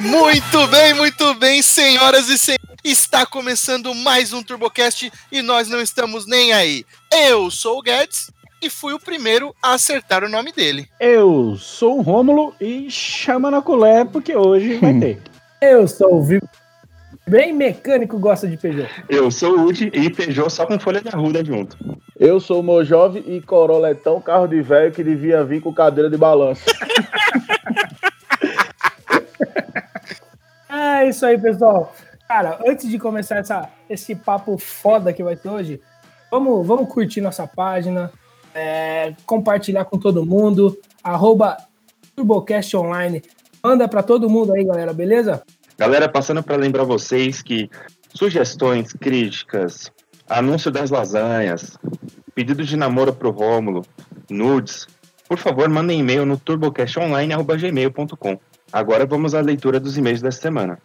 Muito bem, muito bem, senhoras e senhores. Está começando mais um TurboCast e nós não estamos nem aí. Eu sou o Guedes e fui o primeiro a acertar o nome dele. Eu sou o Rômulo e chama na colher porque hoje vai ter. Eu sou o Vivo. Bem mecânico gosta de Peugeot. Eu sou o Udi e Peugeot só com folha de arruda junto. Eu sou o Mojove e Corolla é tão carro de velho que devia vir com cadeira de balanço. É isso aí, pessoal. Cara, antes de começar essa, esse papo foda que vai ter hoje, vamos, vamos curtir nossa página, é, compartilhar com todo mundo, arroba TurboCast Online. Manda pra todo mundo aí, galera, beleza? Galera, passando para lembrar vocês que sugestões, críticas, anúncio das lasanhas, pedido de namoro pro Rômulo, nudes, por favor, mandem e-mail no turbocastonline.gmail.com. Agora vamos à leitura dos e-mails desta semana.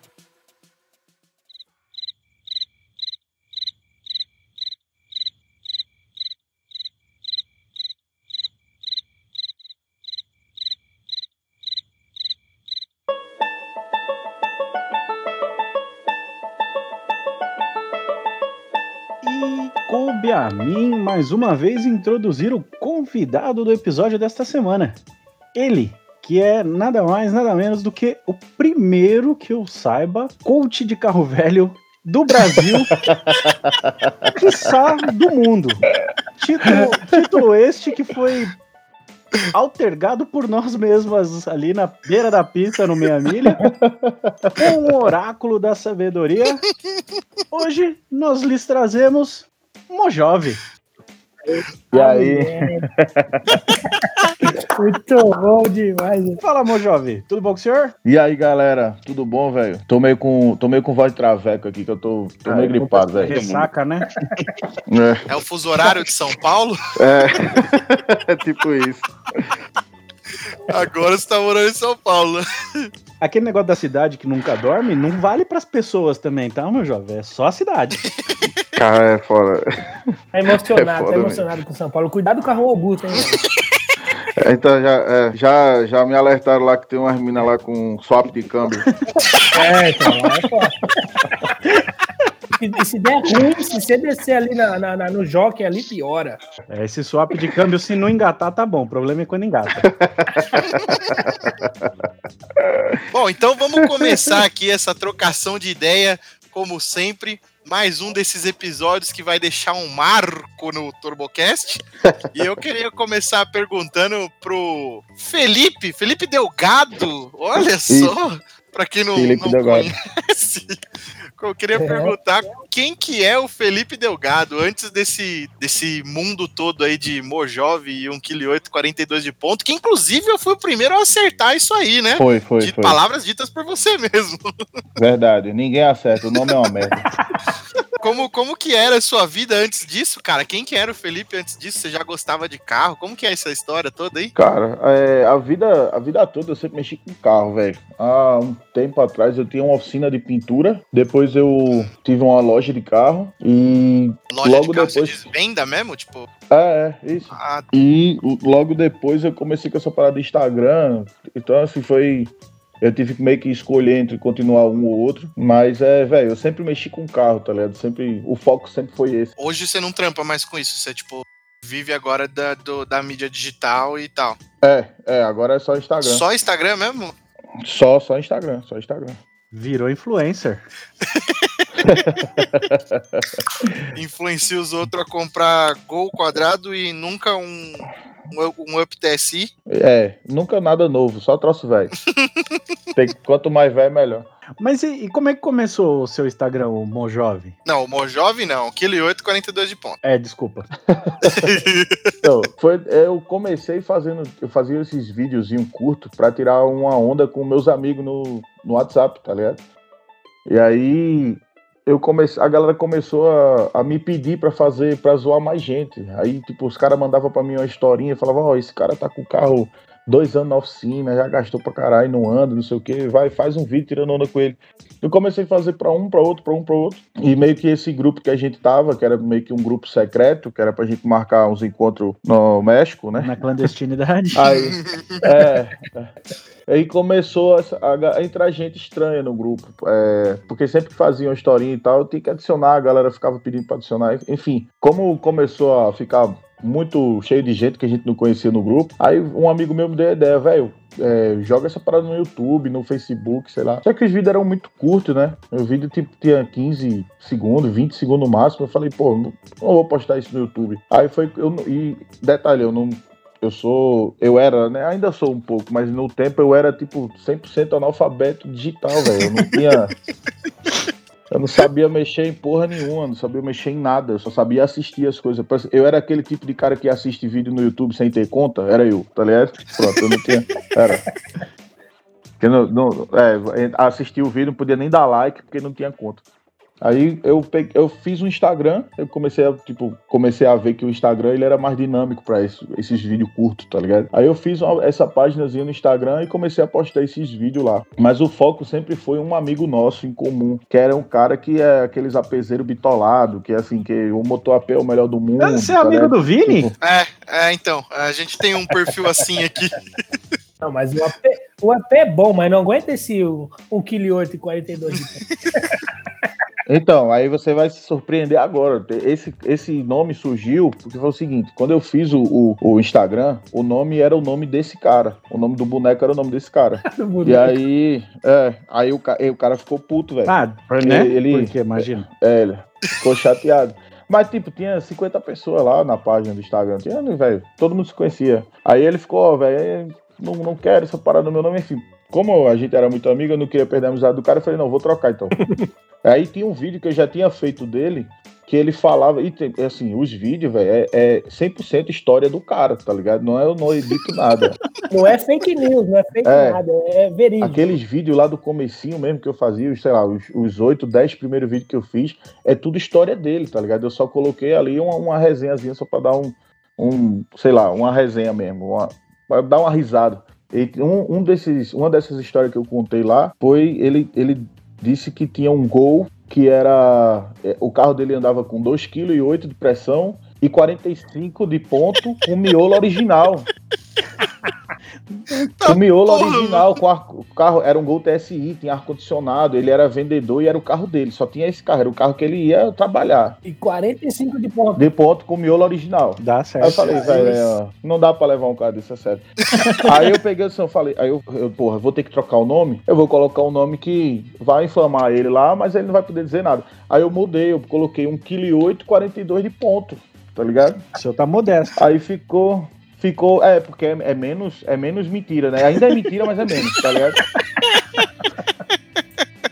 E coube a mim mais uma vez introduzir o convidado do episódio desta semana. Ele, que é nada mais, nada menos do que o primeiro que eu saiba coach de carro velho do Brasil, quiçá do mundo. Título, título este que foi altergado por nós mesmos ali na beira da pista no Meia Milha, com o oráculo da sabedoria. Hoje nós lhes trazemos Mojove. E aí? Muito bom demais. Fala, Mojove, tudo bom com o senhor? E aí, galera? Tudo bom, velho? Tô meio com, tô meio com voz de traveco aqui, que eu tô, tô Ah, meio gripado, velho. Ressaca, né? É o fuso horário de São Paulo? É. é tipo isso. Agora você tá morando em São Paulo. Aquele negócio da cidade que nunca dorme não vale pras pessoas também, tá, meu jovem? É só a cidade. Cara, é foda. Tá emocionado, É foda, tá emocionado com São Paulo. Cuidado com o carro Augusto, hein? velho? Então já, é, já, já me alertaram lá que tem umas minas lá com swap de câmbio. É, então, lá é foda. E, e se der ruim, se você descer ali na, na- na- no jockey ali, piora. É, esse swap de câmbio, se não engatar, tá bom. O problema é quando engata. Bom, então vamos começar aqui essa trocação de ideia, como sempre. Mais um desses episódios que vai deixar um marco no TurboCast. E eu queria começar perguntando pro Felipe, Felipe Delgado. Olha só, para quem não, Felipe não Delgado. conhece. Eu queria É. perguntar quem que é o Felipe Delgado antes desse, desse mundo todo aí de Mojove e 1,8 kg 42 de ponto, que inclusive eu fui o primeiro a acertar isso aí, né? Foi, foi, de foi. palavras ditas por você mesmo. Verdade. Ninguém acerta. O nome é uma merda. Como, como que era a sua vida antes disso, cara? Quem que era o Felipe antes disso? Você já gostava de carro? Como que é essa história toda aí? Cara, é, a, vida, a vida toda eu sempre mexi com carro, velho. Há um tempo atrás eu tinha uma oficina de pintura, depois eu tive uma loja de carro e. Loja Logo de carro, depois- você diz venda mesmo? Tipo, É, é, isso. ah, E logo depois eu comecei com essa parada de Instagram. Então, assim, foi. Eu tive que meio que escolher entre continuar um ou outro. Mas é, velho, eu sempre mexi com carro, tá ligado? Sempre, o foco sempre foi esse. hoje você não trampa mais com isso, você, tipo, vive agora da, do- da mídia digital e tal. É, é, agora é só Instagram. Só, Só Instagram mesmo? só, Instagram, só Instagram. Virou influencer. Influencia os outros a comprar Gol quadrado e nunca um, um, um Up TSI. É, nunca nada novo, só troço velho. Tem- Quanto mais velho, melhor. Mas e, e como é que começou o seu Instagram, o Mojove? Não, o Mojove não. 1,8 kg 42 de ponto. É, desculpa. Então, foi, eu comecei fazendo, eu fazia esses videozinhos curtos pra tirar uma onda com meus amigos no, no WhatsApp, tá ligado? E aí eu comecei, a galera começou a, a me pedir pra fazer, pra zoar mais gente. Aí, tipo, os caras mandavam pra mim uma historinha, falavam, ó, esse cara tá com o carro dois anos na oficina, já gastou pra caralho, não anda, não sei o que, vai, faz um vídeo tirando onda com ele. Eu comecei a fazer pra um, pra outro, pra um, pra outro. E meio que esse grupo que a gente tava, que era meio que um grupo secreto, que era pra gente marcar uns encontros no México, né? Na clandestinidade. Aí, é, aí começou a, a, entrar gente estranha no grupo. É, porque sempre que fazia uma historinha e tal, eu tinha que adicionar, a galera ficava pedindo pra adicionar. Enfim, como começou a ficar muito cheio de gente que a gente não conhecia no grupo. Aí um amigo meu me deu a ideia, velho. É, joga essa parada no YouTube, no Facebook, sei lá. Só que os vídeos eram muito curtos, né? O vídeo tipo, tinha 15 segundos, 20 segundos no máximo. Eu falei, pô, não, não vou postar isso no YouTube. Aí foi. Eu, e detalhe, eu não eu sou. Eu era, né? Ainda sou um pouco, mas no tempo eu era tipo 100% analfabeto digital, velho. Eu não tinha. Eu não sabia mexer em porra nenhuma, não sabia mexer em nada, eu só sabia assistir as coisas. Eu era aquele tipo de cara que assiste vídeo no YouTube sem ter conta, era eu, tá ligado? Pronto, eu não tinha. Era. Não, não, é, assistir o vídeo não podia nem dar like porque não tinha conta. Aí eu, peguei, eu fiz um Instagram, eu comecei a, tipo, comecei a ver que o Instagram ele era mais dinâmico para esses vídeos curtos, tá ligado? Aí eu fiz uma, essa páginazinha no Instagram e comecei a postar esses vídeos lá. Mas o foco sempre foi um amigo nosso em comum, que era um cara que é aqueles apezeiros bitolado, que é assim, que o motor AP é o melhor do mundo. Você é tá amigo do Vini? Tipo... É, é, então, a gente tem um perfil assim aqui. Não, mas o AP, o AP é bom, mas não aguenta esse 1,8 kg e 42 de Então, aí você vai se surpreender agora. Esse, esse nome surgiu porque foi o seguinte: quando eu fiz o, o, o Instagram, o nome era o nome desse cara. O nome do boneco era o nome desse cara. e aí, é, aí o, aí o cara ficou puto, velho. Ah, né? Ele, Porque, imagina. É, ele ficou chateado. Mas, tipo, tinha 50 pessoas lá na página do Instagram. Tinha, velho, todo mundo se conhecia. Aí ele ficou, velho, não, não quero essa parada no meu nome, enfim. Como a gente era muito amigo, eu não queria perder a amizade do cara, eu falei, não, vou trocar então. Aí tinha um vídeo que eu já tinha feito dele, que ele falava, e assim, os vídeos, velho, é, é 100% história do cara, tá ligado? Não é, eu não edito nada. Não é fake news, não é fake é, nada, é verídico. Aqueles vídeos lá do comecinho mesmo que eu fazia, sei lá, os, os 8, 10 primeiros vídeos que eu fiz, é tudo história dele, tá ligado? Eu só coloquei ali uma, uma resenhazinha só pra dar um, um, sei lá, uma resenha mesmo, uma, pra dar uma risada. E um, um desses, uma dessas histórias que eu contei lá foi ele, ele disse que tinha um gol que era. É, o carro dele andava com 2,8 kg de pressão e 45 de ponto com miolo original. o miolo original, com ar, o carro era um Gol TSI, tinha ar-condicionado, ele era vendedor e era o carro dele, só tinha esse carro, era o carro que ele ia trabalhar. E 45 de ponto. De ponto com o miolo original. Dá certo. Aí eu falei, velho, é, não dá pra levar um carro desse, é sério. aí eu peguei assim, eu falei, aí eu, eu, porra, vou ter que trocar o nome, eu vou colocar um nome que vai inflamar ele lá, mas ele não vai poder dizer nada. Aí eu mudei, eu coloquei 1,8 kg 42 de ponto, tá ligado? O seu tá modesto. Aí ficou ficou. É, porque é, é, menos, é menos mentira, né? Ainda é mentira, mas é menos, tá ligado?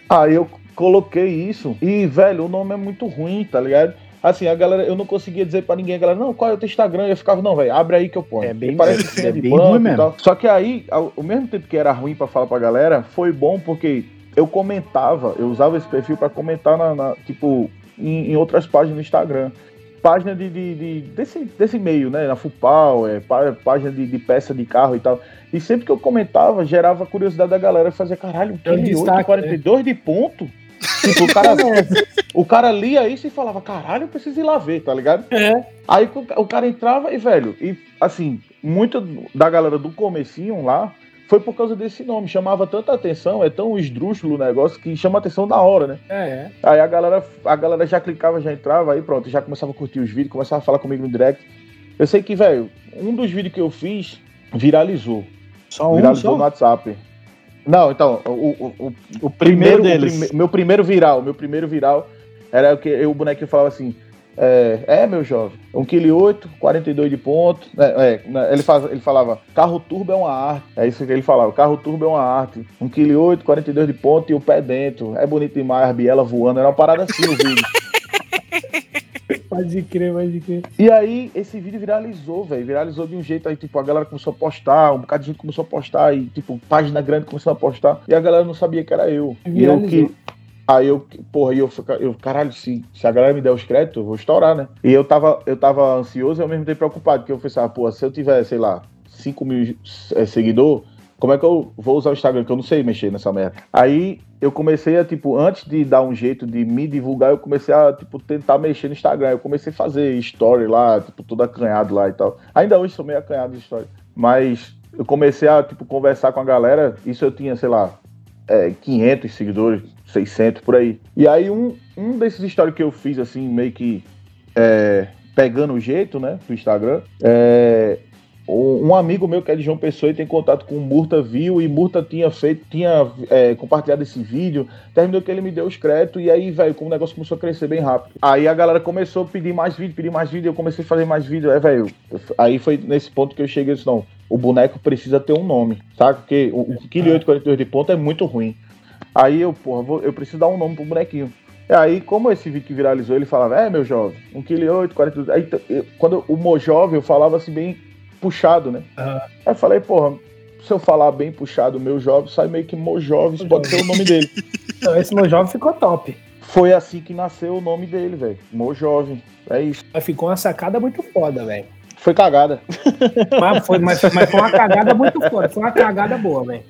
Aí eu coloquei isso e, velho, o nome é muito ruim, tá ligado? Assim, a galera, eu não conseguia dizer pra ninguém, a galera, não, qual é o teu Instagram? Eu ficava, não, velho, abre aí que eu ponho. É bem, parece que é, é bem ruim mesmo. Só que aí, ao, ao, mesmo tempo que era ruim pra falar pra galera, foi bom porque eu comentava, eu usava esse perfil pra comentar na, na tipo, em, em outras páginas do Instagram página de, de, de, desse, desse meio, né? Na Fupal, é, página de, de, peça de carro e tal. E sempre que eu comentava, gerava curiosidade da galera fazer caralho, um 8, 42 né? de ponto. Tipo, o cara, o cara lia isso e falava, caralho, eu preciso ir lá ver, tá ligado? É. Aí o cara entrava e, velho, e assim, muita da galera do comecinho lá foi por causa desse nome. Chamava tanta atenção, é tão esdrúxulo o negócio que chama atenção na hora, né? É, é. Aí a galera, a galera já clicava, já entrava, aí pronto, já começava a curtir os vídeos, começava a falar comigo no direct. Eu sei que, velho, um dos vídeos que eu fiz viralizou. Só um? Viralizou só? no WhatsApp. Não, então, o, o, o, o primeiro, primeiro deles. O prime, meu primeiro viral, meu primeiro viral era o que eu, o bonequinho falava assim: é, é, meu jovem, 1,8 kg, 42 de ponto. É, é, né, ele, faz, ele falava, carro turbo é uma arte. É isso que ele falava, carro turbo é uma arte. 1,8 kg, 42 de ponto e o pé dentro. É bonito demais, a biela voando. Era uma parada assim o vídeo. Pode crer, pode crer. E aí, esse vídeo viralizou, velho. Viralizou de um jeito aí, tipo, a galera começou a postar, um bocado de gente começou a postar, e, tipo, página grande começou a postar. E a galera não sabia que era eu. E eu que Aí eu, porra, aí eu, eu caralho, se, se a galera me der os créditos, eu vou estourar, né? E eu tava, eu tava ansioso e ao mesmo tempo preocupado, porque eu pensava, pô, se eu tiver, sei lá, 5 mil é, seguidores, como é que eu vou usar o Instagram? Que eu não sei mexer nessa merda. Aí eu comecei a, tipo, antes de dar um jeito de me divulgar, eu comecei a, tipo, tentar mexer no Instagram. Eu comecei a fazer story lá, tipo, todo acanhado lá e tal. Ainda hoje sou meio acanhado de story. Mas eu comecei a, tipo, conversar com a galera. Isso eu tinha, sei lá, é, 500 seguidores, 600 por aí. E aí um, um desses stories que eu fiz, assim, meio que é, pegando o jeito, né, do Instagram, é, um amigo meu que é de João Pessoa e tem contato com o Murta viu e Murta tinha feito, tinha é, compartilhado esse vídeo, terminou que ele me deu os créditos e aí, velho, como o negócio começou a crescer bem rápido. Aí a galera começou a pedir mais vídeo, pedir mais vídeo, eu comecei a fazer mais vídeo, aí, velho, aí foi nesse ponto que eu cheguei e disse, não, o boneco precisa ter um nome, sabe? Porque o, o Kili 842 de ponta é muito ruim. Aí eu, porra, vou- eu preciso dar um nome pro bonequinho. E aí, como esse vídeo que viralizou, ele falava, é, meu jovem, 1 kg 8, 42. Aí, eu- quando o Mojove, eu falava assim, bem puxado, né? Aham. Aí eu falei, porra, se eu falar bem puxado, meu jovem, sai meio que Mojove, isso pode ser o nome dele. Então, esse meu jovem ficou top. Foi assim que nasceu o nome dele, velho. Mojove. É isso. Mas ficou uma sacada muito foda, velho. Foi cagada. Mas foi, mas, mas foi uma cagada muito foda. Foi uma cagada boa, velho.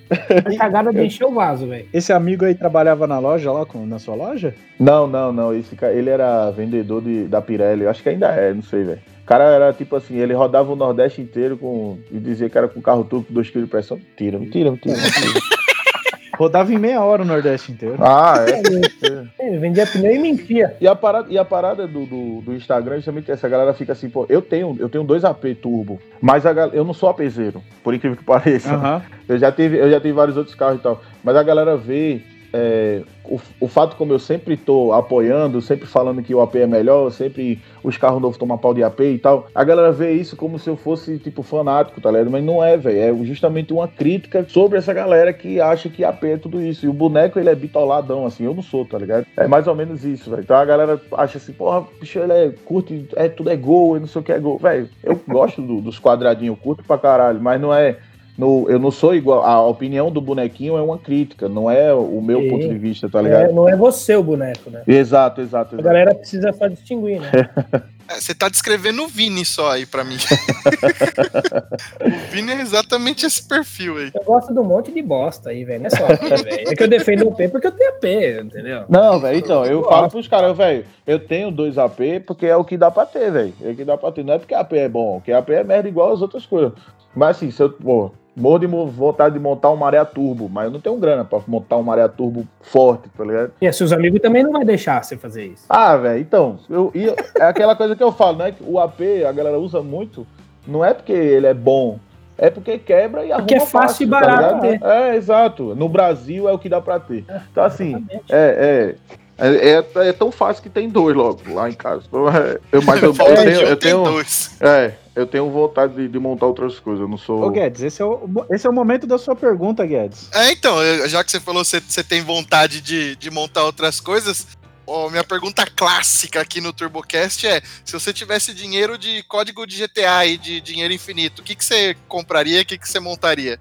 Uma cagada de encher o vaso, velho. Esse amigo aí trabalhava na loja lá, com, na sua loja? Não, não, não. Esse cara, ele era vendedor de, da Pirelli. Eu acho que ainda é, não sei, velho. O cara era tipo assim, ele rodava o Nordeste inteiro com. e dizia que era com carro turbo com 2 kg de pressão. Mentira, mentira, mentira. mentira. Rodava em meia hora o Nordeste inteiro. ah, é. Vendia pneu e mentia. E a parada, e a parada do, do, do Instagram, justamente essa galera fica assim, pô, eu tenho, eu tenho dois AP turbo, mas a, gal- eu não sou APzeiro, por incrível que pareça. Aham. Eu já tive, eu já tive vários outros carros e tal. Mas a galera vê é, o, o fato como eu sempre tô apoiando, sempre falando que o AP é melhor, sempre os carros novos tomam pau de AP e tal. A galera vê isso como se eu fosse, tipo, fanático, tá ligado? Mas não é, velho. É justamente uma crítica sobre essa galera que acha que AP é tudo isso. E o boneco, ele é bitoladão, assim. Eu não sou, tá ligado? É mais ou menos isso, velho. Então a galera acha assim, porra, bicho, ele é curte, é, tudo é gol, eu não sei o que é gol. Velho, eu gosto do- dos quadradinhos, curto pra caralho, mas não é no- eu não sou igual. A opinião do bonequinho é uma crítica, não é o meu Sim. ponto de vista, tá ligado? É, não é você o boneco, né? Exato, exato. A exato. galera precisa só distinguir, né? É, Você tá descrevendo o Vini só aí pra mim. o Vini é exatamente esse perfil aí. Eu gosto de um monte de bosta aí, velho. Não é só AP, velho. É que eu defendo o P porque eu tenho AP, entendeu? Não, velho, então, eu Eu falo pros caras, velho, eu tenho dois AP porque é o que dá pra ter, velho. É o que dá pra ter. Não é porque AP é bom, porque AP é merda igual as outras coisas. Mas assim, se eu, pô, morro de vontade de montar um maré turbo, mas eu não tenho grana pra montar um maré turbo forte, tá ligado? E seus amigos também não vai deixar você fazer isso. Ah, velho, então, eu, e é aquela coisa que eu falo, né? que O AP a galera usa muito, não é porque ele é bom, é porque quebra e arruma Porque é fácil e tá barato ligado? ter. É, exato. No Brasil é o que dá pra ter. Então, assim, é, é. É, é, é tão fácil que tem dois logo lá em casa. Então, é, eu, mas eu, eu tenho, um, eu tem tenho, dois. é, eu tenho vontade de, de montar outras coisas. Eu não sou. Ô, Guedes, esse é, o, esse é o momento da sua pergunta, Guedes. É, então, já que você falou que você, tem vontade de, de montar outras coisas, ó, minha pergunta clássica aqui no TurboCast é: se você tivesse dinheiro de código de GTA e de dinheiro infinito, o que, que você compraria? O que, que você montaria?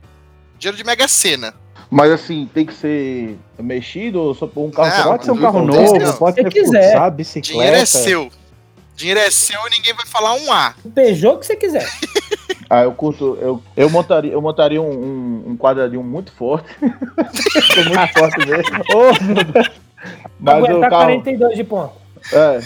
Dinheiro de Mega Sena. Mas assim, tem que ser mexido ou só por um carro Não, Pode ser um carro novo, não. pode Se ser quiser. futsal, bicicleta. Dinheiro é seu. Dinheiro é seu e ninguém vai falar um A. O Peugeot que você quiser. Ah, eu curto. Eu, eu montaria, eu montaria um, um, um quadradinho muito forte. Muito forte mesmo. Mas o Aguentar carro. 42 de ponto. É.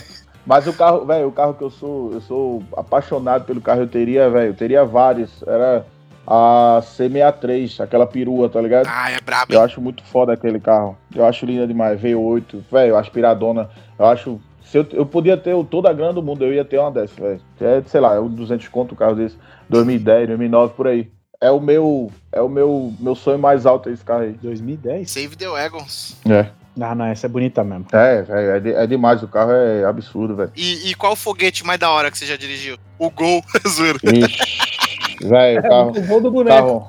Mas o carro, velho, o carro que eu sou, eu sou apaixonado pelo carro, eu teria, velho, eu teria vários. Era a C63, aquela perua, tá ligado? Ah, é brabo. Eu acho muito foda aquele carro. Eu acho linda demais. V8, velho, aspiradona. Eu acho. Se eu, eu podia ter o- toda a grana do mundo, eu ia ter uma dessa, velho. É, sei lá, é um 200 conto o carro desse. 2010, 2009, por aí. É o meu, é o meu, meu sonho mais alto esse carro aí. 2010? Save the Wagons. É. Ah, não, essa é bonita mesmo. É, velho, é, de- é demais. O carro é absurdo, velho. E, e qual o foguete mais da hora que você já dirigiu? O Gol, zoeira. Ixi. Velho, o carro. O voo do boneco. carro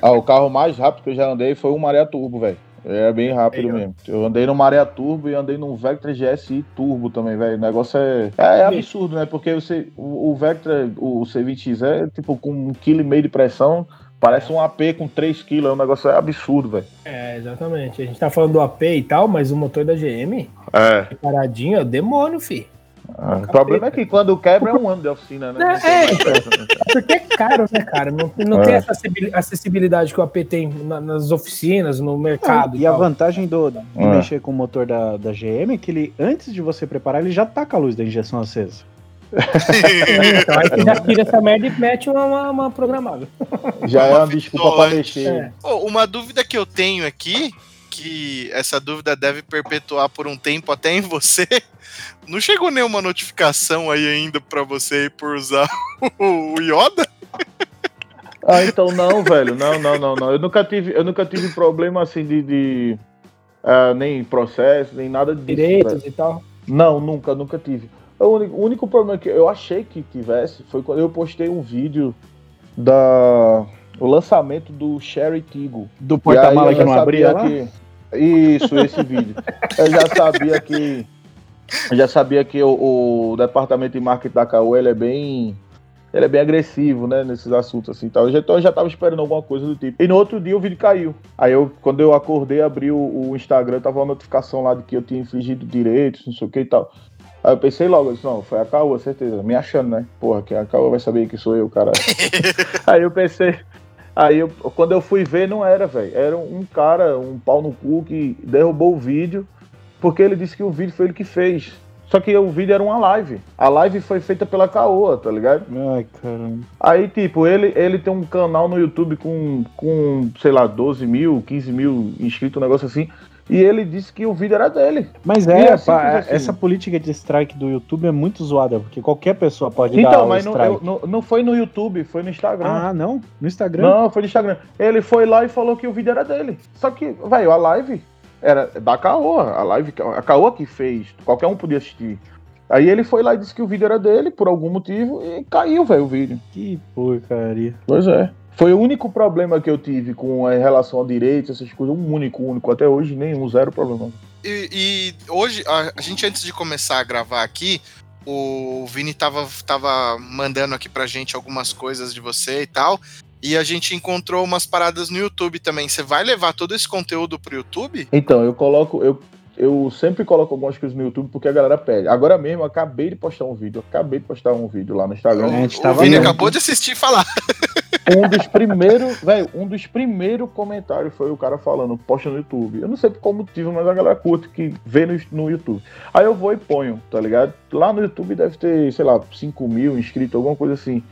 ah, o carro mais rápido que eu já andei foi um Maré Turbo, velho. É bem rápido mesmo. Eu andei no Maré Turbo e andei num Vectra GSI Turbo também, velho. O negócio é, é, é absurdo, né? Porque você, o, o Vectra, o C20X é tipo com um quilo e meio de pressão, Parece um AP com 3 kg, é um negócio absurdo, velho. É, exatamente. A gente tá falando do AP e tal, mas o motor da GM, É. paradinho, é o demônio, fi. Ah, o problema é que quando quebra é um ano de oficina, né? É, é. né? Porque é caro, né, cara? Não, não É. tem essa acessibil- acessibilidade que o AP tem na- nas oficinas, no mercado. E a tal. vantagem do, de É. mexer com o motor da, da GM é que ele, antes de você preparar, ele já tá com a luz da injeção acesa. Então, aí você já tira essa merda e mete uma, uma, uma programável. Já é Uma uma desculpa pra mexer. É. Pô, uma dúvida que eu tenho aqui, que essa dúvida deve perpetuar por um tempo até em você. Não chegou nenhuma notificação aí ainda pra você por usar o Yoda? Ah, então não, velho. Não, não, não, não. Eu nunca tive, eu nunca tive problema assim de. de ah, nem processo, nem nada disso. velho. Direitos e tal. Não, nunca, nunca tive. O único, o único problema que eu achei que tivesse foi quando eu postei um vídeo da o lançamento do Sherry Tigo. Do E porta-mala que não abria que- Isso, esse vídeo. Eu já sabia que. Eu já sabia que o, o departamento de marketing da Caô ele é bem. Ele é bem agressivo, né? Nesses assuntos assim. Tal. Então eu já tava esperando alguma coisa do tipo. E no outro dia o vídeo caiu. Aí eu, quando eu acordei, abri o, o Instagram, tava uma notificação lá de que eu tinha infligido direitos, não sei o que e tal. Aí eu pensei logo, eu disse, não, foi a Caô, certeza. Me achando, né? Porra, que a Caô vai saber que sou eu, cara. Aí eu pensei. Aí eu, quando eu fui ver, não era, velho. Era um cara, um pau no cu, que derrubou o vídeo, porque ele disse que o vídeo foi ele que fez. Só que o vídeo era uma live. A live foi feita pela Caoa, tá ligado? Ai, caramba. Aí, tipo, ele, ele tem um canal no YouTube com, com, sei lá, 12 mil, 15 mil inscritos, um negócio assim. E ele disse que o vídeo era dele. Mas é, é pá, assim. essa política de strike do YouTube é muito zoada, porque qualquer pessoa pode dar Então, o mas não, eu- não, não foi no YouTube, foi no Instagram. Ah, não? No Instagram? Não, foi no Instagram. Ele foi lá e falou que o vídeo era dele. Só que, velho, a live era da Caoa. A live, a Caoa que fez. Qualquer um podia assistir. Aí ele foi lá e disse que o vídeo era dele, por algum motivo, e caiu, velho, o vídeo. Que porcaria. Pois é. Foi o único problema que eu tive com a relação a direitos, essas coisas. Um único, único. Até hoje, nenhum, zero problema. E, e hoje, a, a gente antes de começar a gravar aqui, o Vini tava, tava mandando aqui pra gente algumas coisas de você e tal. E a gente encontrou umas paradas no YouTube também. Você vai levar todo esse conteúdo pro YouTube? Então, eu coloco. Eu, eu sempre coloco algumas coisas no YouTube porque a galera pede. Agora mesmo, eu acabei de postar um vídeo. Acabei de postar um vídeo lá no Instagram. A gente o tava Vini vendo. acabou de assistir e falar. Um dos primeiros, velho, um dos primeiros comentários foi o cara falando, posta no YouTube. Eu não sei por qual motivo, mas a galera curte que vê no, no YouTube. Aí eu vou e ponho, tá ligado? Lá no YouTube deve ter, sei lá, 5 mil inscritos, alguma coisa assim.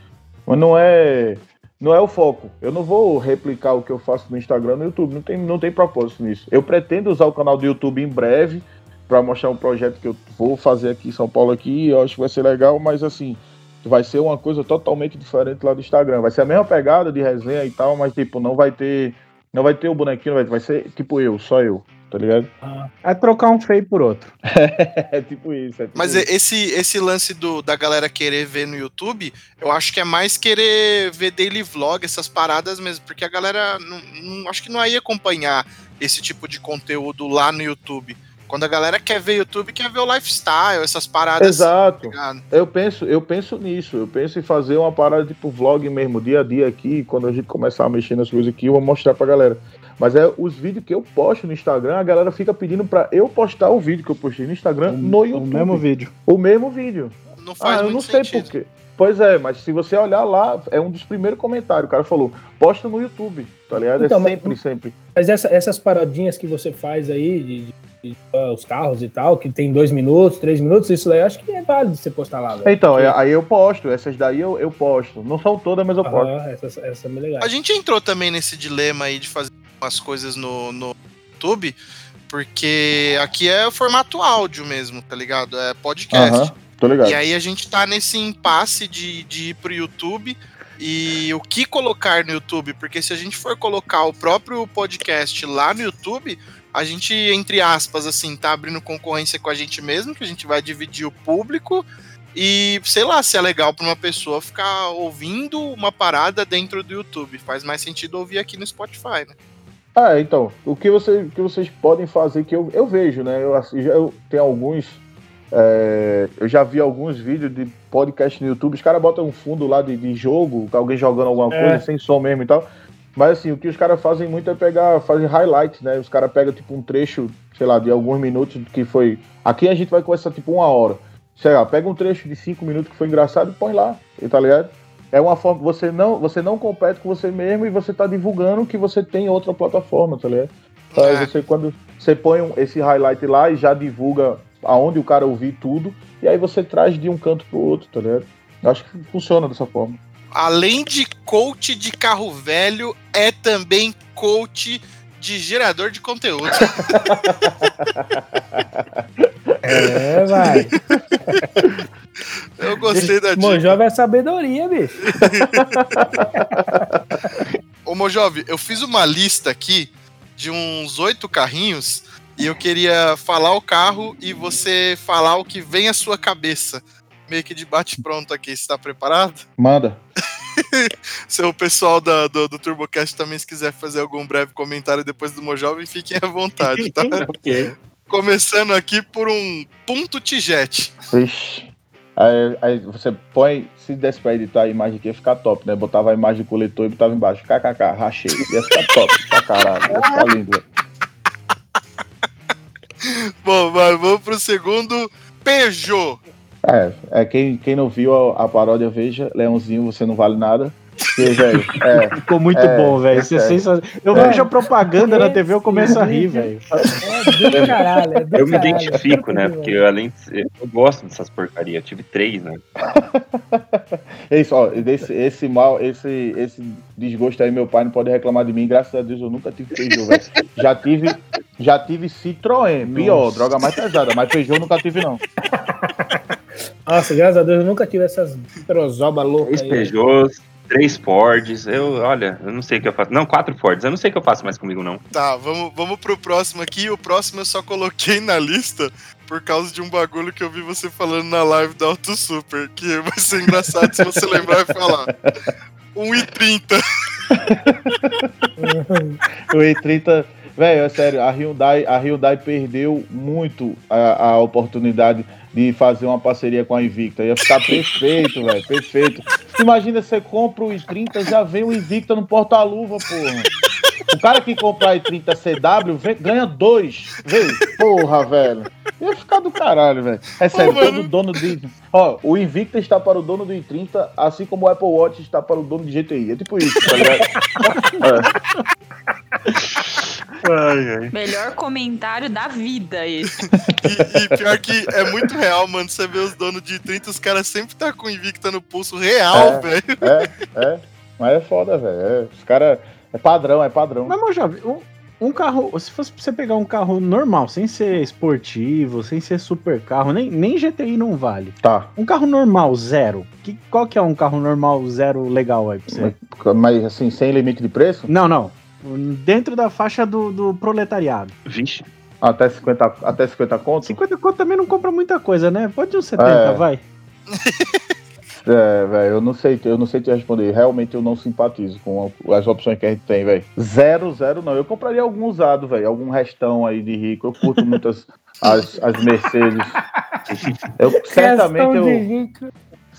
Mas não é. Não é o foco. Eu não vou replicar o que eu faço no Instagram no YouTube. Não tem, não tem propósito nisso. Eu pretendo usar o canal do YouTube em breve para mostrar um projeto que eu vou fazer aqui em São Paulo aqui. Eu acho que vai ser legal, mas assim, vai ser uma coisa totalmente diferente lá do Instagram. Vai ser a mesma pegada de resenha e tal, mas tipo, não vai ter. Não vai ter o bonequinho, vai, vai ser tipo eu, só eu, tá ligado? É trocar um feio por outro. É tipo isso. É tipo Mas isso. esse, esse lance do, da galera querer ver no YouTube, eu acho que é mais querer ver daily vlog, essas paradas mesmo, porque a galera não, não- acho que não ia acompanhar esse tipo de conteúdo lá no YouTube. Quando a galera quer ver YouTube, quer ver o lifestyle, essas paradas. Exato. tá? Eu penso, eu penso nisso. Eu penso em fazer uma parada tipo vlog mesmo, dia a dia aqui. Quando a gente começar a mexer nas coisas aqui, eu vou mostrar pra galera. Mas é os vídeos que eu posto no Instagram, a galera fica pedindo pra eu postar o vídeo que eu postei no Instagram no O YouTube. mesmo vídeo. O mesmo vídeo. Não faz ah, eu não sei sentido. por quê. Pois é, mas se você olhar lá, é um dos primeiros comentários. O cara falou, posta no YouTube, tá ligado? Então, é mas- sempre, sempre. Mas essa- essas paradinhas que você faz aí, de, de- de, ah, os carros e tal, que tem dois minutos, três minutos, isso daí eu acho que é válido você postar lá. velho. Então, é- Porque- aí eu posto. Essas daí eu, eu posto. Não são todas, mas eu posto. Aham, essas, essas é legal. A gente entrou também nesse dilema aí de fazer umas coisas no, no YouTube, porque aqui é o formato áudio mesmo, tá ligado? É podcast. Aham, tô ligado. E aí a gente tá nesse impasse de, de ir pro YouTube e o que colocar no YouTube, porque se a gente for colocar o próprio podcast lá no YouTube, a gente, entre aspas, assim, tá abrindo concorrência com a gente mesmo, que a gente vai dividir o público. E sei lá se é legal pra uma pessoa ficar ouvindo uma parada dentro do YouTube. Faz mais sentido ouvir aqui no Spotify, né? Ah, então, o que, você, o que vocês podem fazer, que eu, eu vejo, né? Eu, já- eu tenho alguns. é, eu já vi alguns vídeos de podcast no YouTube, os caras botam um fundo lá de, de jogo, alguém jogando alguma É. coisa, sem som mesmo e tal. Mas assim, o que os caras fazem muito é pegar, fazer highlights, né? Os caras pegam tipo um trecho, sei lá, de alguns minutos que foi. Aqui a gente vai começar tipo uma hora. Sei lá, pega um trecho de cinco minutos que foi engraçado e põe lá, tá ligado? É uma forma, você não, você não compete com você mesmo e você tá divulgando que você tem outra plataforma, tá ligado? Então, É. você quando você põe um- esse highlight lá e já divulga aonde o cara ouvir tudo, e aí você traz de um canto pro outro, tá ligado? Acho que funciona dessa forma. Além de coach de carro velho, é também coach de gerador de conteúdo. É, vai. Eu gostei da dica. Mojove é sabedoria, bicho. Ô Mojove, eu fiz uma lista aqui de uns oito carrinhos e eu queria falar o carro e você falar o que vem à sua cabeça. Meio que de bate pronto aqui, você tá preparado? Manda. Se o pessoal da- do, do TurboCast também se quiser fazer algum breve comentário depois do Mojove, fiquem à vontade, tá? Ok. Começando aqui por um ponto Tijet. Vixe. Aí, aí você põe, se desse pra editar a imagem aqui, ia ficar top, né? Botava a imagem do coletor e botava embaixo, kkk, rachei. Ia ficar top, pra caralho. Ia ficar lindo. Bom, mas vamos pro segundo Peugeot. É, é quem, quem não viu a, a paródia, veja, Leãozinho, você não vale nada. Porque, velho, é, Ficou muito É, bom, velho. é sério. sensa- Eu É. vejo a propaganda na TV, eu começo a rir, velho. É do caralho, é do Eu me identifico, né? Porque eu, além de ser, eu gosto dessas porcarias. Eu tive três, né? é isso, ó, esse, esse mal, esse, esse desgosto aí, meu pai não pode reclamar de mim, graças a Deus eu nunca tive Peugeot, velho. Já tive, já tive Citroën, pior, Nossa. droga mais pesada, mas Peugeot eu nunca tive não. Nossa, graças a Deus eu nunca tive essas trozoba loucas Três. Peugeots, três Fords. Eu, olha, eu não sei o que eu faço. Não, quatro Fords. Eu não sei o que eu faço mais comigo, não. Tá, vamos, vamos pro próximo aqui. O próximo eu só coloquei na lista por causa de um bagulho que eu vi você falando na live da Auto Super, que vai ser engraçado se você lembrar e falar. 1,30. O E30, velho, é sério, a Hyundai, a Hyundai perdeu muito a, a oportunidade de fazer uma parceria com a Invicta. Ia ficar perfeito, velho, perfeito. Imagina você compra o i30, já vem o Invicta no porta-luva, porra. O cara que comprar i30 CW vem- ganha dois. Vê, porra, velho. Ia ficar do caralho, velho. É sério, todo dono de. Ó, o Invicta está para o dono do i30, assim como o Apple Watch está para o dono de GTI. É tipo isso, tá ligado? É. Ai, ai. Melhor comentário da vida esse. E, e pior que é muito real, mano. Você vê os donos de 30, os caras sempre tá com Invicta no pulso real, É. velho. É, é. Mas é foda, velho. É, os caras. É padrão, é padrão. Mas, Mojave, um, um carro, se fosse pra você pegar um carro normal, sem ser esportivo, sem ser super carro, nem, nem GTI não vale. Tá. Um carro normal, zero. Que, qual que é um carro normal, zero legal aí pra você? Mas, mas, assim, sem limite de preço? Não, não. Dentro da faixa do, do proletariado. Vixe. Até 50, até 50 conto? 50 conto também não compra muita coisa, né? Pode uns 70, É. vai. É, velho, eu não sei, eu não sei te responder. Realmente eu não simpatizo com as opções que a gente tem, velho. Zero, zero não. Eu compraria algum usado, velho. Algum restão aí de rico. Eu curto muitas as, as Mercedes. Eu certamente eu, rico.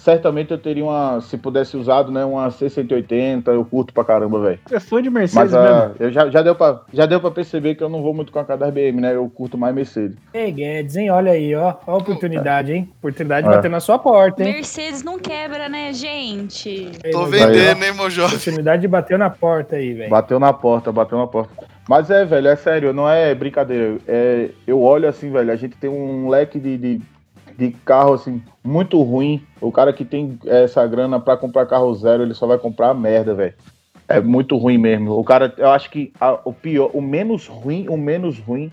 Certamente eu teria uma, se pudesse usado, né, uma C180, eu curto pra caramba, velho. É fã de Mas Mercedes mesmo. ah, eu já, já, deu pra, já deu pra perceber que eu não vou muito com a cara das BM, né? Eu curto mais Mercedes. Ei, Guedes, hein? Olha aí, ó. Ó a oportunidade, hein? Oportunidade É. batendo na sua porta, hein? Mercedes não quebra, né, gente? Ei, Tô vendendo, hein, Mojove? Oportunidade bateu na porta aí, velho. Bateu na porta, bateu na porta. Mas é, velho, é sério, não é brincadeira. É, eu olho assim, velho, a gente tem um leque de, de, de carro, assim, muito ruim. O cara que tem essa grana pra comprar carro zero, ele só vai comprar merda, velho. É muito ruim mesmo. O cara, eu acho que a- o pior, o menos ruim, o menos ruim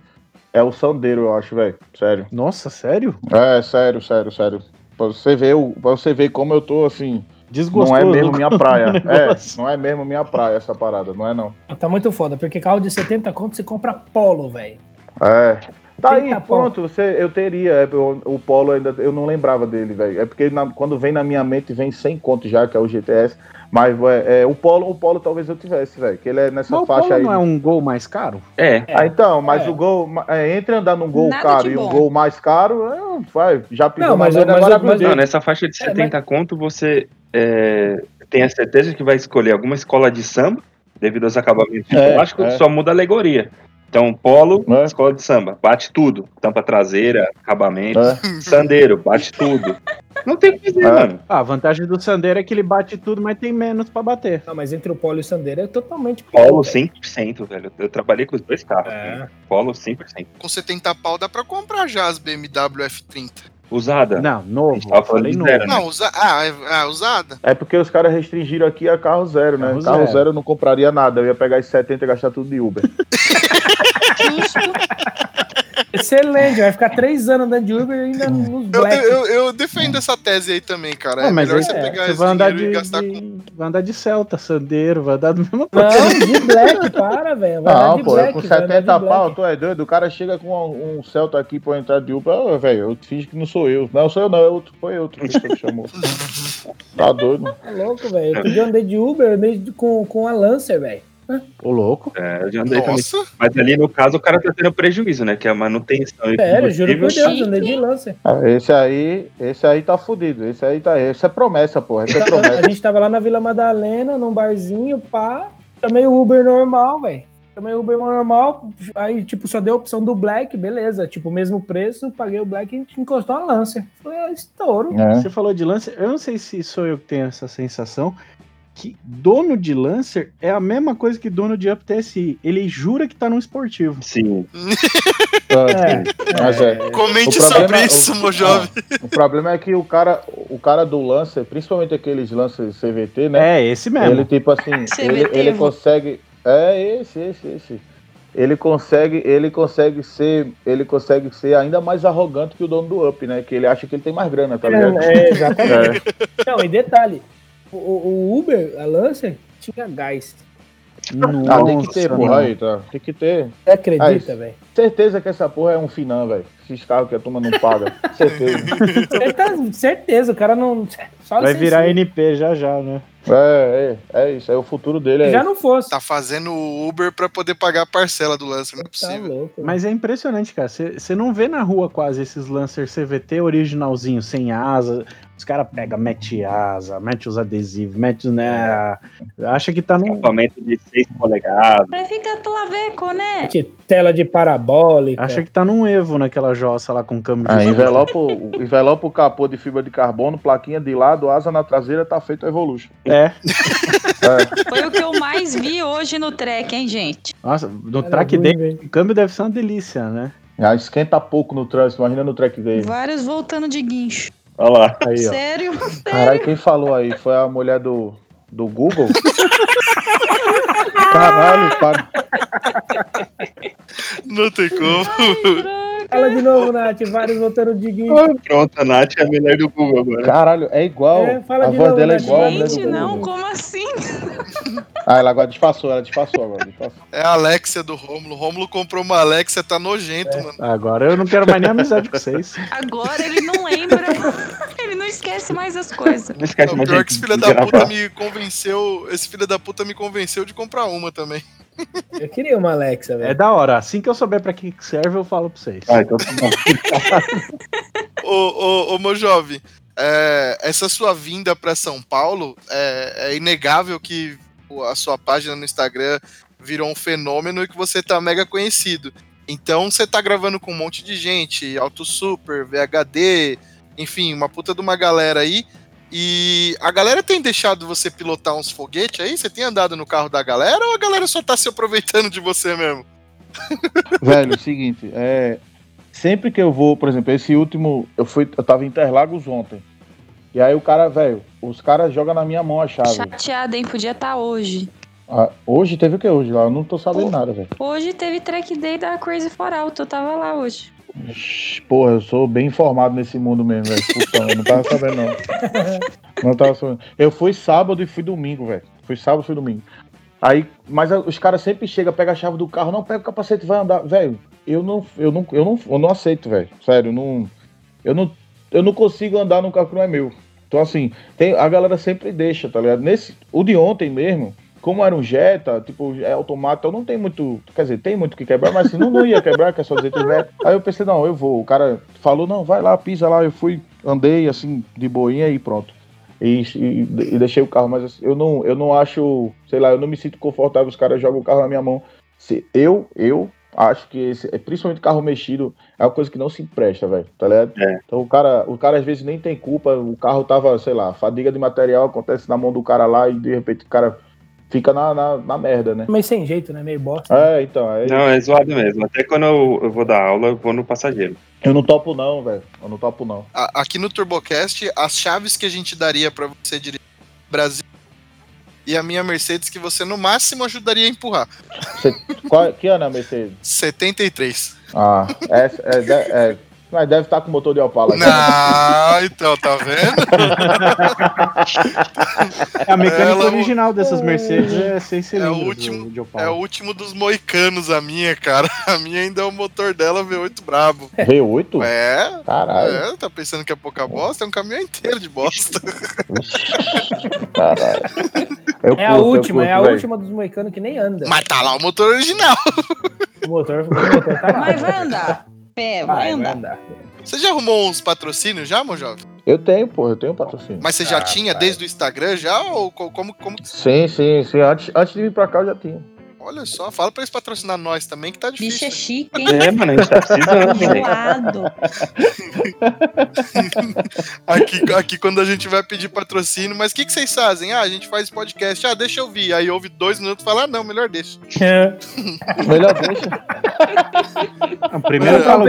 é o Sandero, eu acho, velho. Sério. Nossa, sério? É, sério, sério, sério. Pra você ver, o- pra você ver como eu tô, assim, Desgostoso. não é mesmo minha praia. É, não é mesmo minha praia essa parada, não é não. Tá muito foda, porque carro de 70 conto você compra Polo, velho. É. Tá aí, pronto, você, eu teria. é, eu- o Polo ainda, eu não lembrava dele, velho. É porque na- quando vem na minha mente vem 100 conto já, que é o GTS. Mas é, é, o Polo, o Polo talvez eu tivesse, velho. Que ele é nessa Mas o faixa Polo aí. não é um gol mais caro? É. Ah, então, mas É. o gol, é, entre andar num gol Nada caro de e um gol mais caro, é, vai, já pisou Não, mas- mas- agora mas- o Não, nessa faixa de É, 70 conto, você é, tem a certeza que vai escolher alguma escola de samba, devido aos acabamentos de É, plástico, é. só muda a alegoria. Então, polo, É. escola de samba, bate tudo. Tampa traseira, acabamento. É. Sandeiro, bate tudo. Não tem o que fazer, É. mano. Ah, a vantagem do Sandero é que ele bate tudo, mas tem menos pra bater. Não, mas entre o Polo e o Sandero é totalmente Polo velho. 100%, velho. Eu trabalhei com os dois carros. É. né? Polo 100%. Com 70 pau dá pra comprar já as BMW F30. Usada. Não, A novo. gente tava falando Falei novo. zero, né? Não, usa... ah, é- ah, usada. É porque os caras restringiram aqui a carro zero, né? Carro Carro, zero. zero. eu não compraria nada. Eu ia pegar esses 70 e gastar tudo de Uber. Excelente, vai ficar três anos andando de Uber e ainda nos Eu, Black. eu, eu defendo essa tese aí também, cara. É mas melhor você é, pegar Você esse vai andar dinheiro de, e gastar com. de- vai andar de Celta, Sandeiro, vai andar do mesmo coisa. Não, de Black, para, velho. Não, de pô, Black, com vai andar de 70 Black. pau, tu é doido? O cara chega com um, um Celta aqui pra entrar de Uber. Velho, eu fiz que não sou eu. Não, sou eu não, é outro, foi outro que chamou. Tá doido? Tá louco, velho. Eu andar de Uber, eu andei de- com, com a Lancer, velho. Ô, louco. É, eu já andei também. Nossa, Mas ali no caso o cara tá tendo prejuízo, né? Que é a manutenção e Sério, juro por. Deus, andei de Lancer. Ah, esse aí, esse aí tá fudido. Esse aí tá. Esse é promessa, porra. Esse é A promessa. gente tava lá na Vila Madalena, num barzinho, pá. Chamei o Uber normal, velho. Chamei o Uber normal, aí, tipo, só deu a opção do Black, beleza. Tipo, mesmo preço, paguei o Black e a gente encostou a Lancer. Foi ah, estouro. É. Você falou de Lancer, eu não sei se sou eu que tenho essa sensação, que dono de Lancer é a mesma coisa que dono de Up TSI. Ele jura que tá num esportivo. Sim. É, Mas é. comente sobre isso, o- meu jovem. O problema é que o cara, o cara do Lancer, principalmente aqueles Lancer CVT, né? É, esse mesmo. Ele tipo assim, ele, ele consegue. É esse, esse, esse. Ele consegue, ele consegue ser, ele consegue ser ainda mais arrogante que o dono do Up, né? Que ele acha que ele tem mais grana, tá ligado? É, exatamente. Não, e detalhe, o, o Uber, a Lancer, tinha gás. Nossa, Ah, tem que ter, porra, aí, tá. Tem que ter. Você acredita, velho? Certeza que essa porra é um finan, velho. Esses carros que a turma não paga. Certeza. Certeza, certeza, o cara não. Só Vai virar NP já já, né? É, é, é isso. É o futuro dele. É Já não fosse. Tá fazendo o Uber pra poder pagar a parcela do lance, não é Tá possível. louco. Mas é impressionante, cara. Você não vê na rua quase esses Lancer CVT originalzinho, sem asa. Os caras pegam, mete asa, mete os adesivos, mete, né? Acha que tá num. Equipamento de 6 polegadas. Pra ficar tlaveco, né? Que Tela de parabólica. Acha que tá num Evo naquela jossa lá com câmbio Ah, de envelopa, o- envelopa o capô de fibra de carbono, plaquinha de lado, asa na traseira, tá feito a Evolution. É. É. Foi o que eu mais vi hoje no track, hein, gente? Nossa, no Era track dele, velho. o câmbio deve ser uma delícia, né? Ah, esquenta pouco no trânsito, imagina no track dele. Vários voltando de guincho. Olha lá. Aí, ó. Sério? Caralho, quem falou aí? Foi a mulher do, do Google? Caralho, para. Não tem como. Fala de novo, Nath. Vários voltando de guincho. Pronto, a Nath é a melhor do Google agora. Caralho, é igual. É, fala a de voz novo, dela é igual Gente, não, como assim? Ah, ela agora disfarçou, ela disfarçou agora. Disfarçou. É a Alexia do Rômulo. Rômulo comprou uma Alexia, tá nojento, mano. Agora eu não quero mais nem amizade com vocês. Agora ele não lembra. Esquece mais as coisas. Não esquece O mais pior que esse filho da gravar. puta me convenceu. Esse filho da puta me convenceu de comprar uma também. Eu queria uma Alexa, É velho. da hora. Assim que eu souber pra que que serve, eu falo pra vocês. Ah, então tá bom. Ô, ô, ô meu jovem, é, essa sua vinda pra São Paulo, é, é inegável que a sua página no Instagram virou um fenômeno e que você tá mega conhecido. Então você tá gravando com um monte de gente, Auto Super, VHD, enfim, uma puta de uma galera aí. E a galera tem deixado você pilotar uns foguetes aí? Você tem andado no carro da galera ou a galera só tá se aproveitando de você mesmo? Velho, é o seguinte, é. Sempre que eu vou, por exemplo, esse último, eu fui, eu tava em Interlagos ontem. E aí o cara, velho, os caras jogam na minha mão a chave. Chateada, hein? Podia estar hoje. Ah, hoje teve o que hoje lá? Eu não tô sabendo nada, velho. Hoje teve track day da Crazy for Auto. Eu tava lá hoje. Porra, eu sou bem informado nesse mundo mesmo, velho. Puta, eu não tava sabendo, não. Não tava sabendo. Eu fui sábado e fui domingo, velho. Fui sábado e fui domingo. Aí, mas os caras sempre chegam, pega a chave do carro, não, pega o capacete vai andar. Velho, eu não, eu não, eu não, eu não aceito, velho. Sério, não, eu não, eu não consigo andar num carro que não é meu. Então, assim, tem, a galera sempre deixa, tá ligado? Nesse, o de ontem mesmo, como era um Jetta, tipo, é automático, não tem muito, quer dizer, tem muito o que quebrar, mas assim, não, não ia quebrar, que é só 200 metros. Aí eu pensei, não, eu vou. O cara falou, não, vai lá, pisa lá. Eu fui, andei, assim, de boinha e pronto. E, e- e deixei o carro, mas assim, eu não, eu não acho, sei lá, eu não me sinto confortável, os caras jogam o carro na minha mão. Se eu, eu acho que esse, é, principalmente carro mexido, é uma coisa que não se empresta, velho, tá ligado? É. Então o cara, o cara às vezes nem tem culpa, o carro tava, sei lá, fadiga de material acontece na mão do cara lá e de repente o cara fica na, na, na merda, né? Meio sem jeito, né? Meio bosta. É, então, é, Não, é zoado mesmo. Até quando eu, eu vou dar aula, eu vou no passageiro. eu não topo não, velho, eu não topo não. Aqui no TurboCast, as chaves que a gente daria pra você dirigir no Brasil e a minha Mercedes que você no máximo ajudaria a empurrar. Qual, que ano é a Mercedes? 73. Ah, é, é, é, mas deve estar com motor de Opala. Não, então, tá vendo? É a mecânica Ela- original dessas Mercedes é seis cilindros. último- de Opala. É o último dos moicanos, a minha, cara. A minha ainda é o motor dela V8 brabo. V8? É, Caralho. é, tá pensando que é pouca bosta? É um caminhão inteiro de bosta. Caralho. Eu É a curto, eu última, é a curto, última dos moicanos que nem anda. Mas tá lá o motor original. O motor, o motor tá lá. Mas vai andar. É, vai, Vai, vai andar. andar. Você já arrumou uns patrocínios já, meu jovem? Eu tenho, pô, eu tenho patrocínio. Mas você já Ah, tinha vai. desde o Instagram já? Ou co- como, como que- Sim, sim, sim. Antes, antes de vir pra cá eu já tinha. Olha só, fala pra eles patrocinar nós também, que tá Bicho difícil. é chique, hein? É, mano, a gente tá precisando. Enjoado. Aqui, aqui quando a gente vai pedir patrocínio, mas o que, que vocês fazem? Ah, a gente faz podcast. Ah, deixa eu vir. Aí ouve dois minutos e fala, ah, não, melhor deixa. Melhor deixa. Primeiro, É. fala,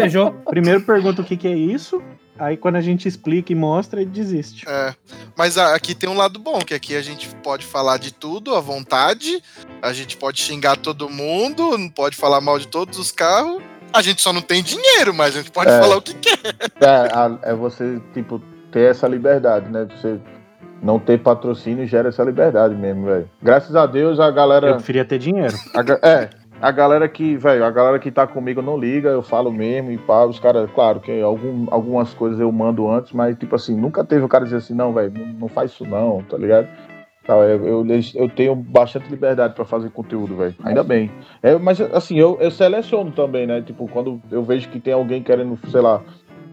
primeiro pergunta o que, que é isso, aí quando a gente explica e mostra, ele desiste. É, mas a- aqui tem um lado bom, que aqui a gente pode falar de tudo à vontade, a gente pode xingar todo mundo, não pode falar mal de todos os carros. A gente só não tem dinheiro, mas a gente pode É. falar o que quer. É, a- é você, tipo, ter essa liberdade, né? Você não ter patrocínio gera essa liberdade mesmo, velho. Graças a Deus a Eu galera. preferia ter dinheiro. a é, a galera que, velho, a galera que tá comigo não liga, eu falo mesmo e pá, os caras, claro que algum, algumas coisas eu mando antes, mas tipo assim, nunca teve o cara dizer assim, não, velho, não, não faz isso não, tá ligado? Tá, eu, eu, eu tenho bastante liberdade pra fazer conteúdo, velho. Ainda bem. É, mas assim, eu, eu seleciono também, né? Tipo, quando eu vejo que tem alguém querendo, sei lá,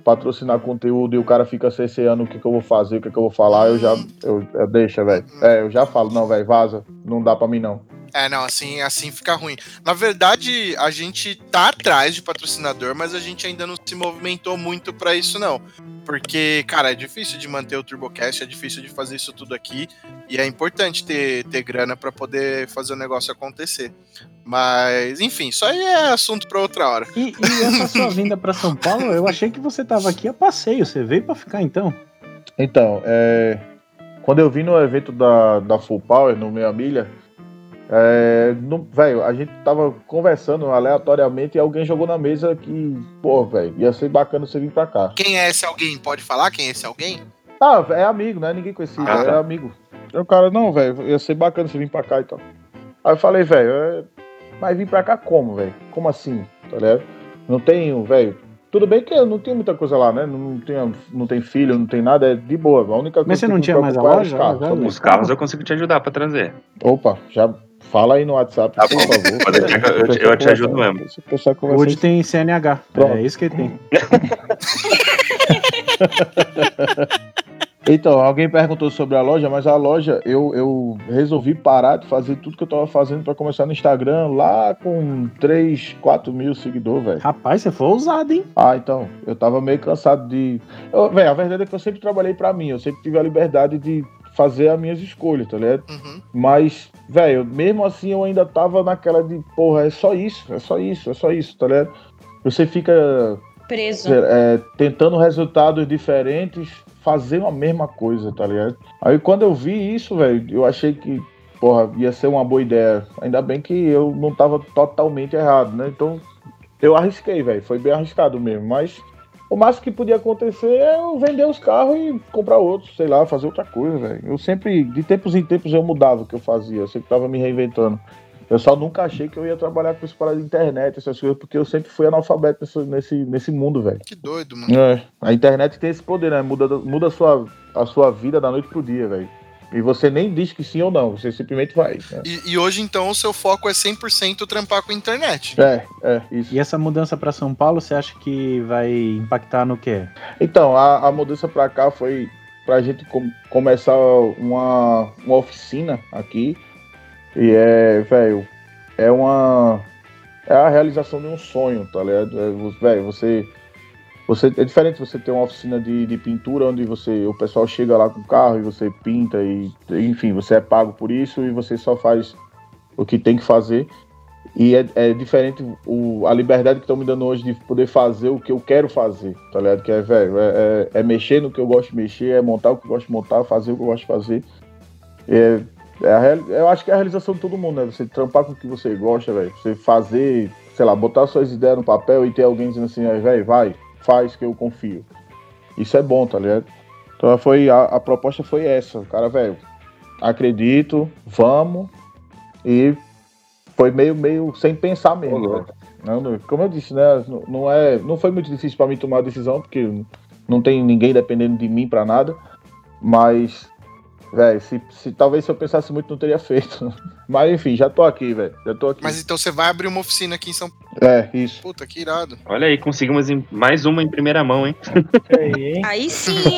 patrocinar conteúdo e o cara fica cerceando o que, que eu vou fazer, o que, que eu vou falar, eu já. Eu, eu deixa, velho. É, eu já falo, não, velho, vaza. Não dá pra mim, não. É, não, assim, assim fica ruim. Na verdade, a gente tá atrás de patrocinador, mas a gente ainda não se movimentou muito pra isso, não. Porque, cara, é difícil de manter o TurboCast, é difícil de fazer isso tudo aqui. E é importante ter, ter grana pra poder fazer o negócio acontecer. Mas, enfim, isso aí é assunto pra outra hora. E, e essa sua vinda pra São Paulo, eu achei que você tava aqui a passeio. Você veio pra ficar então? Então, é, quando eu vim no evento da, da Full Power, no Meia Milha, é, no- velho, a gente tava conversando aleatoriamente e alguém jogou na mesa que, pô, velho, ia ser bacana você vir pra cá. Quem é esse alguém? Pode falar quem é esse alguém? Ah, é amigo, não é ninguém conhecido, Ah, é tá. amigo. Aí o cara, não, velho, ia ser bacana você vir pra cá e tal. Aí eu falei, velho, é, mas vir pra cá como, velho? Como assim? Tá ligado? Não tenho, velho. Tudo bem que eu não tenho muita coisa lá, né? Não, tenho, não tem filho, não tem nada, é de boa. A única coisa Mas você que não tinha mais a loja? os carros, né? Os carros eu consigo te ajudar pra trazer. Opa, já fala aí no WhatsApp, Tá por bom, favor. pode deixar que eu- eu te- eu te ajudo mesmo. Hoje tem CNH. Pronto. É isso que tem. Então, alguém perguntou sobre a loja, mas a loja eu, eu resolvi parar de fazer tudo que eu tava fazendo pra começar no Instagram lá com 3, 4 mil seguidores, velho. Rapaz, você foi ousado, hein? Ah, então, eu tava meio cansado de. Véi, a verdade é que eu sempre trabalhei pra mim, eu sempre tive a liberdade de fazer as minhas escolhas, tá ligado? Uhum. Mas, velho, mesmo assim eu ainda tava naquela de, porra, é só isso, é só isso, é só isso, tá ligado? Você fica Preso. é, tentando resultados diferentes, fazer a mesma coisa, tá ligado? Aí quando eu vi isso, velho, eu achei que, porra, ia ser uma boa ideia. Ainda bem que eu não tava totalmente errado, né? Então, eu arrisquei, velho. Foi bem arriscado mesmo, mas o máximo que podia acontecer é eu vender os carros e comprar outros, sei lá, fazer outra coisa, velho. Eu sempre, de tempos em tempos, eu mudava o que eu fazia, eu sempre tava me reinventando. Eu só nunca achei que eu ia trabalhar com esse parada de internet, essas coisas, porque eu sempre fui analfabeto nesse, nesse, nesse mundo, velho. Que doido, mano. É, a internet tem esse poder, né? Muda, muda a, sua, a sua vida da noite pro dia, velho. E você nem diz que sim ou não, você simplesmente vai. né? E, e hoje, então, o seu foco é 100% trampar com a internet. É, é, isso. E essa mudança pra São Paulo, você acha que vai impactar no quê? Então, a, a mudança pra cá foi pra gente com- começar uma, uma oficina aqui. E é, velho, é uma. É a realização de um sonho, tá ligado? É, velho, você. Você, é diferente você ter uma oficina de, de pintura onde você, o pessoal chega lá com o carro e você pinta e, enfim, você é pago por isso e você só faz o que tem que fazer. E é, é diferente o, a liberdade que estão me dando hoje de poder fazer o que eu quero fazer, tá ligado? Que é, velho, é, é- é mexer no que eu gosto de mexer, é montar o que eu gosto de montar, fazer o que eu gosto de fazer. É, é a eu acho que é a realização de todo mundo, né? Você trampar com o que você gosta, velho. Você fazer, sei lá, botar suas ideias no papel e ter alguém dizendo assim, "Ah, velho, vai, faz que eu confio. Isso é bom, tá ligado? Então foi, a, a proposta foi essa, cara, velho. Acredito, vamos. E foi meio, meio sem pensar mesmo. Não, como eu disse, né? Não, é, não foi muito difícil pra mim tomar a decisão, porque não tem ninguém dependendo de mim pra nada. Mas, velho, se, se, talvez se eu pensasse muito, não teria feito. Mas enfim, já tô aqui, velho. Já tô aqui. Mas então você vai abrir uma oficina aqui em São Paulo. É, isso. Puta, que irado. Olha aí, conseguimos em- mais uma em primeira mão, hein? Aí, hein? Aí sim, hein?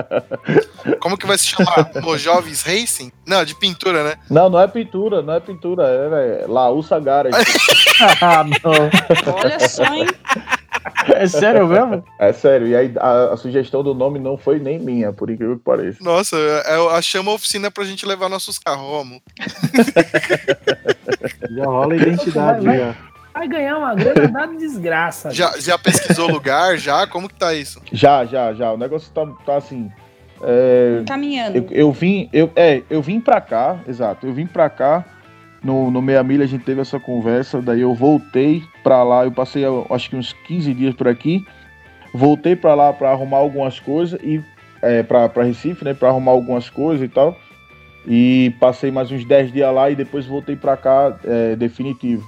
Como que vai se chamar? Mojoves Racing? Não, de pintura, né? Não, não é pintura, não é pintura, é, velho. Laúça Garage. ah, não. Olha só, hein? É sério mesmo? É sério, e aí a, a sugestão do nome não foi nem minha, por incrível que pareça. Nossa, eu, eu chamo a oficina pra gente levar nossos carros, Romulo. Já rola a identidade. Vai. Vai ganhar uma grana da desgraça. Já, já pesquisou lugar? Já? Como que tá isso? Já, já, já. O negócio tá, tá assim. é, Caminhando. eu, eu vim, eu, é, eu vim pra cá, exato. Eu vim pra cá. No, no Meia Milha a gente teve essa conversa, daí eu voltei pra lá, eu passei acho que uns 15 dias por aqui. Voltei pra lá pra arrumar algumas coisas e é, pra Recife, né, Pra arrumar algumas coisas e tal. E passei mais uns 10 dias lá e depois voltei pra cá é, definitivo.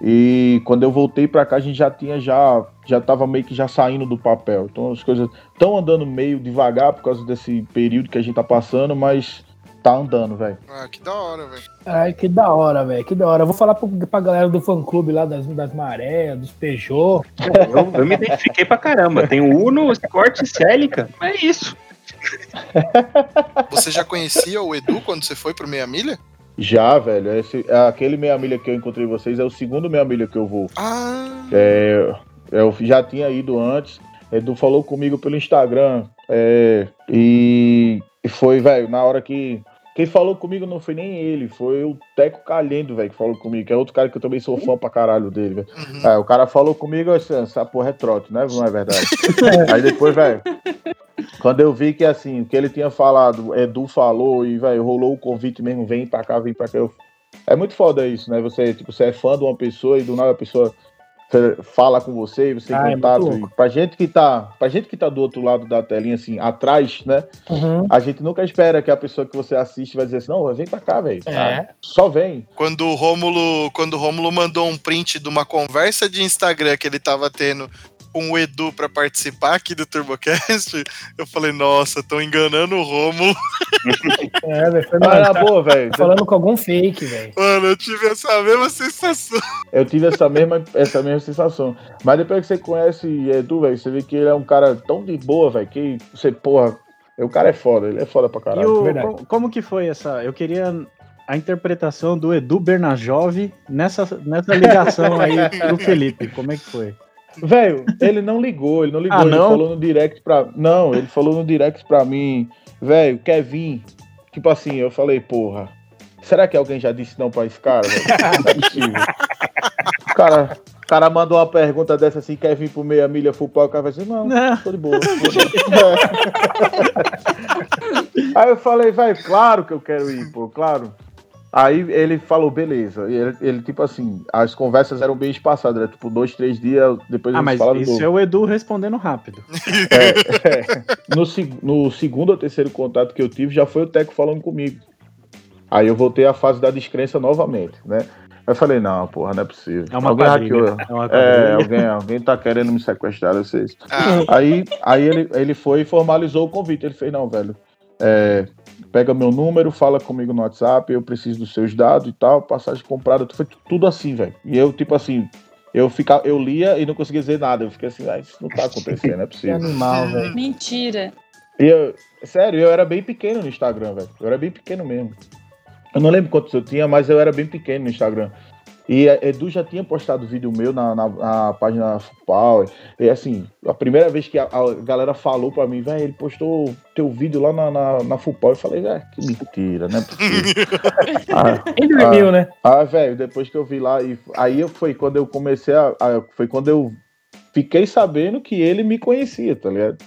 E quando eu voltei pra cá a gente já tinha já já tava meio que já saindo do papel. Então as coisas estão andando meio devagar por causa desse período que a gente tá passando, mas tá andando, velho. Ah, que da hora, velho. Ai, que da hora, velho. Que da hora. Eu vou falar pro, pra galera do fã clube lá das, das Maré, dos Peugeot. Eu, eu me identifiquei pra caramba. Tem o Uno, o Escort e Celica. É isso. Você já conhecia o Edu quando você foi pro Meia Milha? Já, velho. Esse, aquele meia milha que eu encontrei vocês é o segundo meia milha que eu vou. Ah, É, eu já tinha ido antes. Edu falou comigo pelo Instagram. é, e, e foi, velho, na hora que. Quem falou comigo não foi nem ele, foi o Teco Calhendo, velho, que falou comigo, que é outro cara que eu também sou fã pra caralho dele, velho. uhum. É, o cara falou comigo, eu disse, essa porra é trote, né? Não é verdade. Aí depois, velho, quando eu vi que assim, o que ele tinha falado, Edu falou e, velho, rolou o convite mesmo, vem pra cá, vem pra cá. Eu... É muito foda isso, né? Você, tipo, você é fã de uma pessoa e do nada a pessoa fala com você, você Ah, é tem contato. e louco. pra gente que tá, pra gente que tá do outro lado da telinha, assim, atrás, né? Uhum. A gente nunca espera que a pessoa que você assiste vai dizer assim, não, vem pra cá, velho. É. Só vem. Quando o Rômulo, quando o Rômulo mandou um print de uma conversa de Instagram que ele tava tendo com o Edu pra participar aqui do TurboCast, eu falei, nossa, estão enganando o Rômulo. É, velho. Foi mano, na tá boa, velho. falando com algum fake, velho. Mano, eu tive essa mesma sensação. Eu tive essa mesma, essa mesma sensação. Mas depois que você conhece Edu, velho, você vê que ele é um cara tão de boa, velho, que você, porra, o cara é foda, ele é foda pra E caralho. o, verdade. como, como que foi essa? Eu queria a interpretação do Edu Bernajove nessa, nessa ligação aí pro Felipe. Como é que foi? Velho, ele não ligou, ele não ligou, Ah, ele não? falou no direct pra. Não, ele falou no direct pra mim, velho, quer vir? Tipo assim, eu falei, porra, será que alguém já disse não pra esse cara? Não é possível. Cara, o cara mandou uma pergunta dessa assim, quer vir pro meia milha full power? O cara vai dizer, não, Não. tô de boa. Aí eu falei, vai, claro que eu quero ir, pô, claro. Aí ele falou, beleza. E ele, ele, tipo assim, as conversas eram bem espaçadas, era tipo dois, três dias, depois Ah, eles mas falaram de isso novo. é o Edu respondendo rápido. É, é. No, no segundo ou terceiro contato que eu tive, já foi o Teco falando comigo. Aí eu voltei à fase da descrença novamente, né? Aí eu falei, não, porra, não é possível. É uma alguém quadrilha. hackeou. É uma É, alguém, alguém tá querendo me sequestrar, eu sei. Ah, Aí, aí ele, ele foi e formalizou o convite. Ele fez, não, velho. é, pega meu número, fala comigo no WhatsApp, eu preciso dos seus dados e tal, passagem comprada, foi tudo assim, velho. E eu, tipo assim, eu ficava, eu lia e não conseguia dizer nada. Eu fiquei assim, ah, isso não tá acontecendo, é Que possível. animal, velho. Mentira. E eu, sério, eu era bem pequeno no Instagram, velho. Eu era bem pequeno mesmo. Eu não lembro quantos eu tinha, mas eu era bem pequeno no Instagram. E a Edu já tinha postado vídeo meu na, na, na página Power. E assim, a primeira vez que a, a galera falou pra mim, velho, ele postou teu vídeo lá na, na, na Fupal. Eu falei, velho, que mentira, né? ah, Quem dormiu, né? ah, velho, depois que eu vi lá, e aí foi quando eu comecei a, a- Foi quando eu fiquei sabendo que ele me conhecia, tá ligado?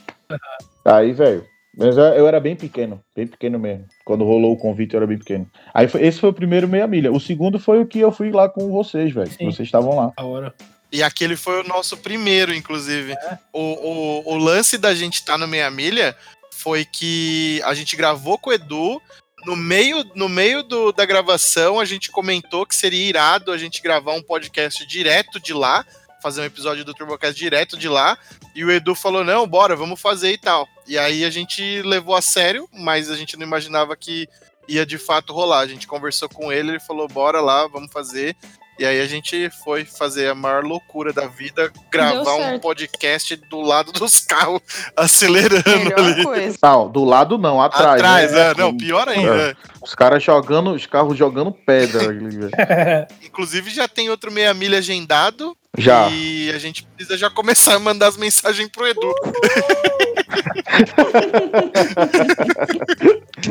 Aí, velho. Mas eu era bem pequeno, bem pequeno mesmo. Quando rolou o convite, eu era bem pequeno. Aí foi- esse foi o primeiro meia milha. O segundo foi o que eu fui lá com vocês, velho. Sim. Vocês estavam lá. A hora. E aquele foi o nosso primeiro, inclusive. O, o, o lance da gente estar no Meia Milha foi que a gente gravou com o Edu. No meio, no meio do, da gravação, a gente comentou que seria irado a gente gravar um podcast direto de lá, fazer um episódio do Turbocast direto de lá. E o Edu falou: não, bora, vamos fazer e tal. E aí a gente levou a sério, mas a gente não imaginava que ia de fato rolar. A gente conversou com ele, ele falou: bora lá, vamos fazer. E aí a gente foi fazer a maior loucura da vida, gravar um podcast do lado dos carros, acelerando Melhor ali. coisa. Não, do lado não, atrás. Atrás, né? é, não, pior ainda. Os caras jogando, os carros jogando pedra. Inclusive já tem outro meia milha agendado. Já. E a gente precisa já começar a mandar as mensagens pro Edu.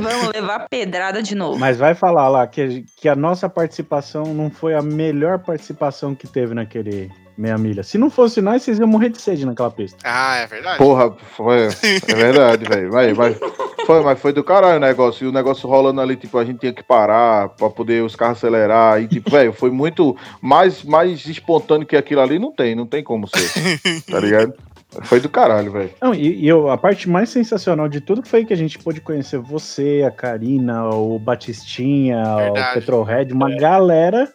Vamos levar pedrada de novo. Mas vai falar lá que, a- que a nossa participação não foi a melhor participação que teve naquele meia milha. Se não fosse nós, vocês iam morrer de sede naquela pista. Ah, é verdade. Porra, foi. É verdade, velho. Mas, mas, foi, mas foi do caralho o negócio. E o negócio rolando ali, tipo, a gente tinha que parar pra poder os carros acelerar. E, tipo, velho, foi muito mais, mais espontâneo que aquilo ali. Não tem, não tem como ser. Tá ligado? Foi do caralho, velho. Não, e, e eu, a parte mais sensacional de tudo foi que a gente pôde conhecer você, a Karina, o Batistinha, Verdade. o Petrolhead, uma galera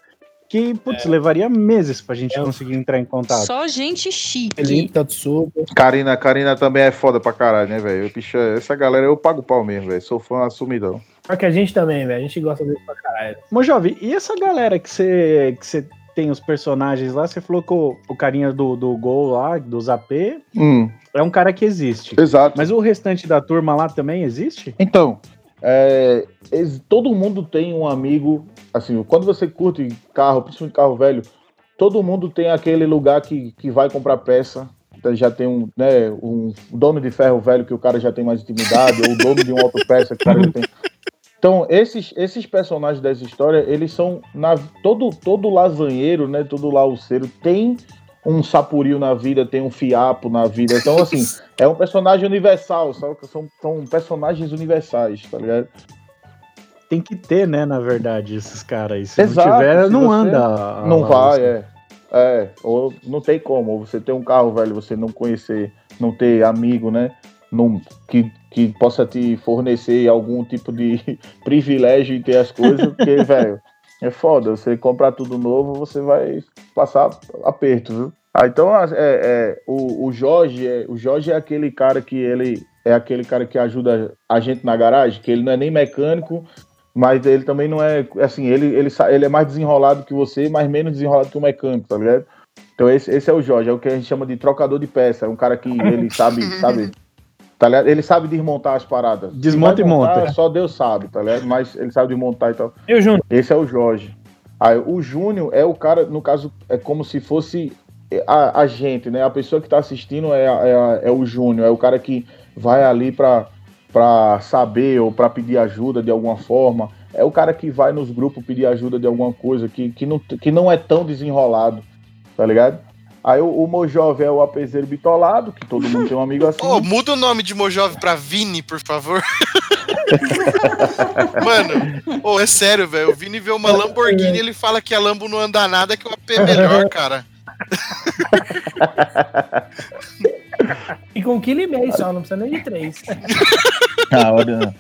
que, putz, levaria meses pra gente conseguir entrar em contato. Só gente chique. Felipe Tatsuba. Karina, Karina também é foda pra caralho, né, velho? Essa galera eu pago pau mesmo, velho. Sou fã assumidão. Só que a gente também, velho. A gente gosta dele pra caralho. Mojove, e essa galera que você que você tem os personagens lá? Você falou que o, o carinha do, do Gol lá, do Zapê, Hum, é um cara que existe. exato. Mas o restante da turma lá também existe? Então, é, todo mundo tem um amigo, assim, quando você curte carro, principalmente carro velho, todo mundo tem aquele lugar que, que vai comprar peça, então já tem um, né, um dono de ferro velho que o cara já tem mais intimidade, ou o dono de uma autopeça que o cara já tem... Então, esses, esses personagens dessa história, eles são, na, todo, todo lasanheiro, né, todo lauceiro tem um sapurio na vida, tem um fiapo na vida, então, assim... É um personagem universal, que são, são personagens universais, tá ligado? Tem que ter, né, na verdade, esses caras aí. Se Exato, não tiver, não anda. a- não a- vai, é. É, ou não tem como. Ou você ter um carro velho, você não conhecer, não ter amigo, né? Não, que, que possa te fornecer algum tipo de privilégio em ter as coisas, porque, velho, é foda. Você comprar tudo novo, você vai passar aperto, viu? Ah, então é, é, o, o Jorge é, o Jorge é aquele cara que ele é aquele cara que ajuda a gente na garagem, que ele não é nem mecânico, mas ele também não é assim, ele, ele, sa- ele é mais desenrolado que você, mas menos desenrolado que o mecânico, tá ligado? Então esse, esse é o Jorge, é o que a gente chama de trocador de peça, é um cara que ele sabe, sabe, tá ligado? Ele sabe desmontar as paradas. Desmonta e monta. montar, Só Deus sabe, tá ligado? Mas ele sabe desmontar e tal. Eu junto. Esse é o Jorge. Aí, o Júnior é o cara, no caso, é como se fosse a, a gente, né? A pessoa que tá assistindo é, é, a- é o Júnior, é o cara que vai ali pra, pra saber ou pra pedir ajuda de alguma forma. É o cara que vai nos grupos pedir ajuda de alguma coisa, que, que, não, que não é tão desenrolado, tá ligado? Aí o, o Mojove é o apezeiro bitolado, que todo mundo tem um amigo assim. Pô, muda o nome de Mojove pra Vini, por favor. Mano, ô, é sério, velho. O Vini vê uma Lamborghini ele fala que a Lambo não anda nada, que o AP é melhor, cara. E com um quilo e meio só, não precisa nem de três. Ah, olha,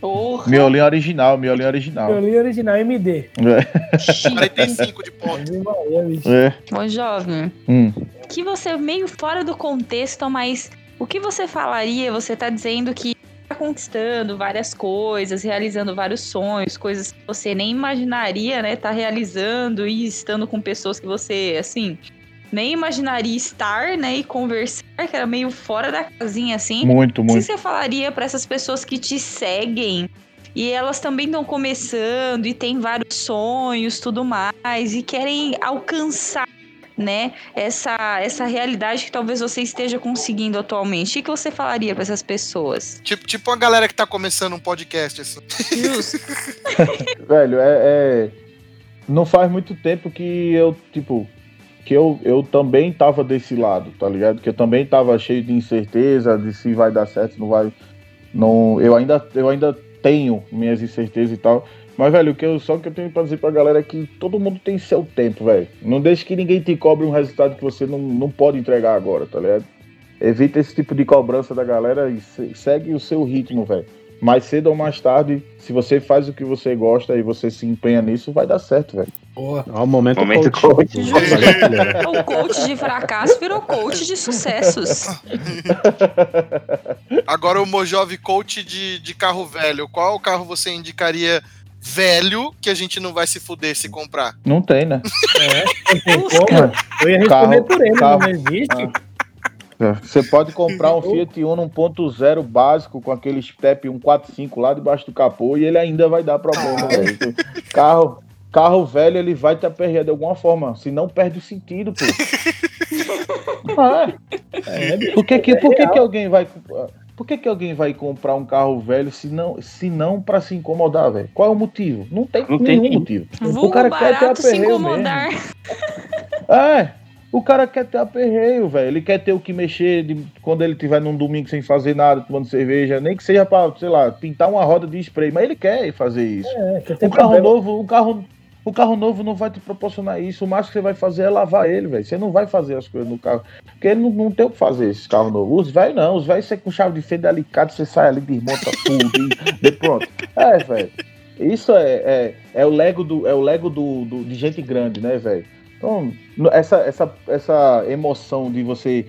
Porra, miolinho original, miolinho original. Violino original MD. 45 de ponto. É. Ô, jovem, Hum. que você meio fora do contexto, mas o que você falaria? Você tá dizendo que tá conquistando várias coisas, realizando vários sonhos, coisas que você nem imaginaria, né? Tá realizando e estando com pessoas que você, assim, nem imaginaria estar, né, e conversar, que era meio fora da casinha assim. Muito, O que muito. você falaria para essas pessoas que te seguem e elas também estão começando e têm vários sonhos, tudo mais e querem alcançar, né, essa essa realidade que talvez você esteja conseguindo atualmente? O que que você falaria para essas pessoas? Tipo, tipo a galera que tá começando um podcast. Assim. Justo. Velho, é, é- Não faz muito tempo que eu, tipo, que eu, eu também tava desse lado, tá ligado? Que eu também tava cheio de incerteza de se vai dar certo, não vai. Não, eu, ainda, eu ainda tenho minhas incertezas e tal. Mas, velho, o que eu, só que eu tenho pra dizer pra galera é que todo mundo tem seu tempo, velho. Não deixe que ninguém te cobre um resultado que você não, não pode entregar agora, tá ligado? Evita esse tipo de cobrança da galera e se- segue o seu ritmo, velho. Mais cedo ou mais tarde, se você faz o que você gosta e você se empenha nisso, vai dar certo, velho. Boa. Ó, o momento, Momento coach. coach. O coach de fracasso virou coach de sucessos. Agora o Mojove Coach de, de carro velho. Qual carro você indicaria velho que a gente não vai se fuder se comprar? Não tem, né? É, não tem como. Eu ia responder Carro- por ele, carro- não existe. Você pode comprar um Fiat Uno 1.0 básico com aquele step 145 lá debaixo do capô e ele ainda vai dar problema, velho. Carro, carro velho, ele vai te aperrear de alguma forma, se não perde o sentido, pô. Ah, é. Por que que, por que que alguém vai por que, que alguém vai comprar um carro velho se não, se não para se incomodar, velho? Qual é o motivo? Não tem Não tem nenhum nenhum. motivo. Vulgo cara quer ter barato se aperreio incomodar. É, o cara quer ter aperreio, velho. Ele quer ter o que mexer de- quando ele tiver num domingo sem fazer nada, tomando cerveja, nem que seja pra, sei lá, pintar uma roda de spray, mas ele quer fazer isso. É, tem O carro problema. novo, o carro, o carro novo não vai te proporcionar isso. O máximo que você vai fazer é lavar ele, velho. Você não vai fazer as coisas no carro. Porque ele não, não tem o que fazer esse carro novo. Os velhos não, os velhos você com chave de fenda delicado, você sai ali, desmonta tudo de pronto. É, velho. Isso é, é, é o Lego do é o Lego do, do- de gente grande, né, velho? Então, essa, essa, essa emoção de você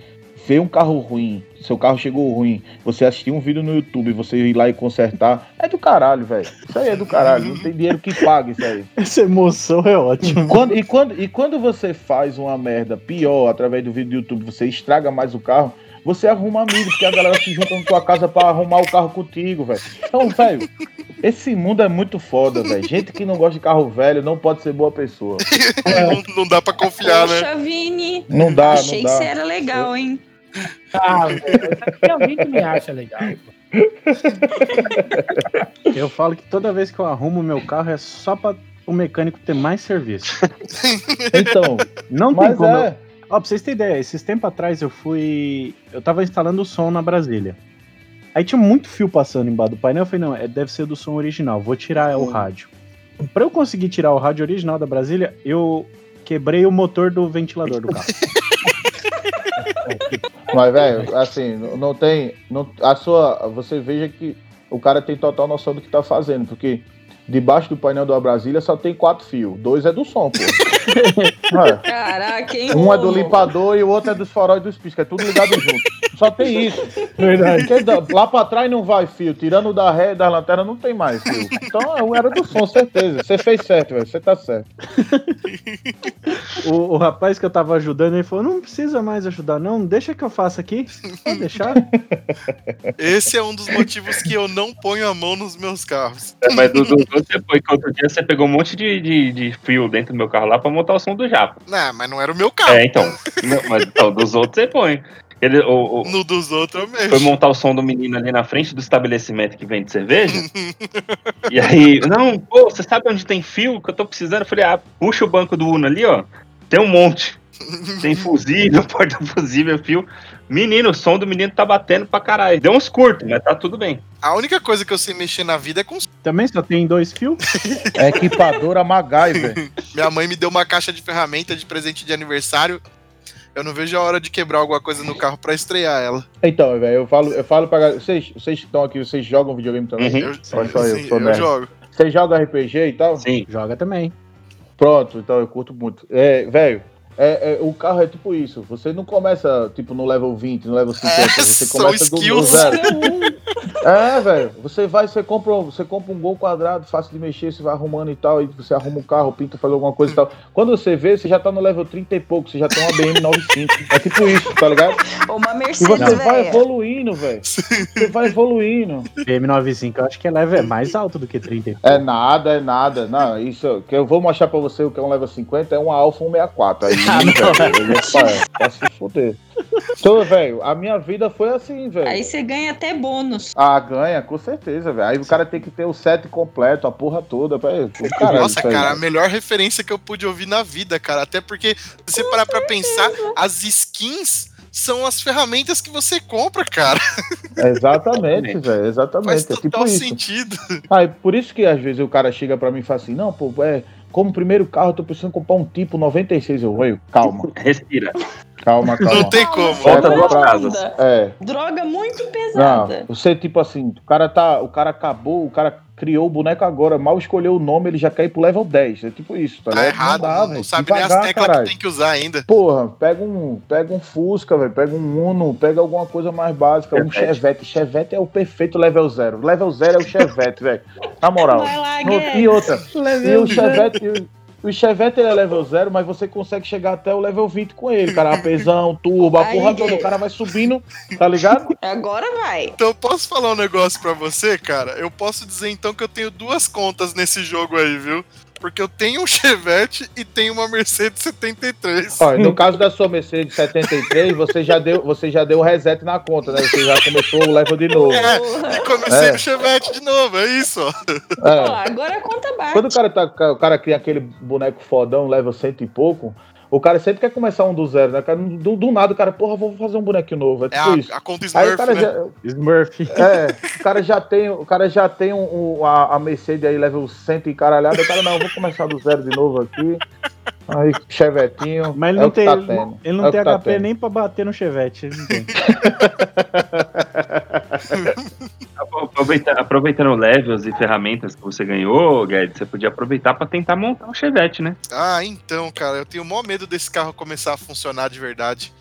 ver um carro ruim, seu carro chegou ruim, você assistir um vídeo no YouTube, você ir lá e consertar, é do caralho, velho. Isso aí é do caralho. Não tem dinheiro que pague isso aí. Essa emoção é ótima. Quando- e, quando, e quando você faz uma merda pior através do vídeo do YouTube, você estraga mais o carro, você arruma amigos, porque a galera se junta na tua casa pra arrumar o carro contigo, velho. Então, velho, esse mundo é muito foda, velho. Gente que não gosta de carro velho não pode ser boa pessoa. não, não dá pra confiar, né? Poxa, Vini. Não dá, Achei não que dá. você era legal, hein? Ah, velho, tem alguém que me acha legal. Eu falo que toda vez que eu arrumo meu carro é só pra o mecânico ter mais serviço. Então, Não tem mas como. eu- é. Ó, pra vocês terem ideia, esses tempos atrás eu fui. Eu tava instalando o som na Brasília. Aí tinha muito fio passando embaixo do painel. Eu falei, não, é, deve ser do som original, vou tirar o rádio. Pra eu conseguir tirar o rádio original da Brasília, eu quebrei o motor do ventilador do carro. Mas, velho, assim, não tem. Não, a sua. Você veja que o cara tem total noção do que tá fazendo, porque debaixo do painel da Brasília só tem quatro fios. Dois é do som, pô. É. Caraca, hein? Um é do limpador e o outro é dos faróis dos piscas, é tudo ligado junto. Só tem isso. Verdade. Porque lá pra trás não vai fio, tirando o da ré e da lanterna não tem mais fio. Então um era do som, certeza. Você fez certo, velho. Você tá certo. o, o rapaz que eu tava ajudando, ele falou: não precisa mais ajudar, não, deixa que eu faça aqui. Pode deixar. Esse é um dos motivos que eu não ponho a mão nos meus carros. É, mas dos você foi que outro dia você pegou um monte de, de, de fio dentro do meu carro lá pra montar o som do Japa. Não, mas não era o meu carro. É, então. Não, mas então, dos outros você põe. Ele, o, o- No dos outros eu foi mexo. montar o som do menino ali na frente do estabelecimento que vende cerveja. e aí, não, pô, você sabe onde tem fio que eu tô precisando? Eu falei, ah, puxa o banco do Uno ali, ó. Tem um monte. Tem fusível, porta-fusível, fio. Menino, o som do menino tá batendo pra caralho. Deu uns curtos, mas tá tudo bem. A única coisa que eu sei mexer na vida é com. Também só tem dois fios. É equipadora MacGyver. Minha mãe me deu uma caixa de ferramenta de presente de aniversário. Eu não vejo a hora de quebrar alguma coisa no carro pra estrear ela. Então, velho, eu falo, eu falo pra galera. Vocês, vocês que estão aqui, vocês jogam videogame também? Uhum. Eu, Só eu, sim, sou eu jogo. Vocês jogam RPG e tal? Sim. Joga também. Pronto, então eu curto muito. É, velho, é, é, o carro é tipo isso. Você não começa, tipo, no level 20, no level 50. É, você começa do, do zero. É, velho. Você vai, você compra, você compra um gol quadrado, fácil de mexer, você vai arrumando e tal, e você arruma um carro, pinta, faz alguma coisa e tal. Quando você vê, você já tá no level 30 e pouco, você já tem uma BM 95. É tipo isso, tá ligado? Uma E Mercedes, você vai velho. evoluindo, velho. Você vai evoluindo. PM95, eu acho que é level é mais alto do que 30. É nada, é nada. Não, isso que eu vou mostrar pra você o que é um level 50 é uma Alfa 164. Aí, Ah, velho, pra, se fuder. Então, velho, a minha vida foi assim, velho. Aí você ganha até bônus. Ah, ganha, com certeza, velho. Aí o cara tem que ter o set completo, a porra toda. Pra... Pô, caralho, Nossa, aí, cara, a melhor referência que eu pude ouvir na vida, cara. Até porque, se você parar pra pensar, as skins são as ferramentas que você compra, cara. Exatamente, velho, Faz exatamente. É tipo total isso. sentido. Ah, e por isso que às vezes o cara chega pra mim e fala assim: não, pô, é. Como primeiro carro, eu tô precisando comprar um tipo 96. Eu, oi, calma, Respira. Calma, calma. Não tem como. Volta duas casas. É, Droga muito Não, pesada. você tipo assim, o cara tá, o cara acabou, o cara criou o boneco agora, mal escolheu o nome, ele já quer ir pro level 10. É tipo isso, tá, Tá ligado? errado, dá, não, não velho. sabe nem as Devagar, teclas caralho. que tem que usar ainda. Porra, pega um, pega um Fusca, velho, pega um Uno, pega alguma coisa mais básica, um Chevette. Chevette. É o perfeito level zero. Level zero é o Chevette, velho. Na moral. Lá, No- e outra, e Level o Chevette, e o- Chevette ele é level zero, mas você consegue chegar até o level 20 com ele, cara. Apesão, turbo, a Aí, porra toda, o cara vai subindo, tá ligado? Agora vai. Então, eu posso falar um negócio pra você, cara? Eu posso dizer então que eu tenho duas contas nesse jogo aí, viu? Porque eu tenho um Chevette e tenho uma Mercedes 73. Olha, no caso da sua Mercedes 73, você já deu, você já deu reset na conta, né? Você já começou o level de novo. É, e comecei É. no Chevette de novo, é isso, ó. Ó, É. agora a conta bate. Quando o cara, tá, o cara cria aquele boneco fodão, level cento e pouco, o cara sempre quer começar um do zero, né? Cara, do, do nada o cara, porra, vou fazer um bonequinho novo. É É tipo isso. a, a conta Aí o Smurf, cara né? já, Smurf. é, o cara já tem, o cara já tem um, um- a, a Mercedes aí, level 100 e caralhada, o cara, não, vou começar do zero de novo aqui. Aí, chevetinho. Mas ele é não tem, tá ele tendo. ele não É tem tá HP tendo. nem pra bater no Chevette. ele não tem. Aproveita- aproveitando levels e ferramentas que você ganhou, Guedes, você podia aproveitar pra tentar montar um Chevette, né? Ah, então, cara, eu tenho o maior medo desse carro começar a funcionar de verdade.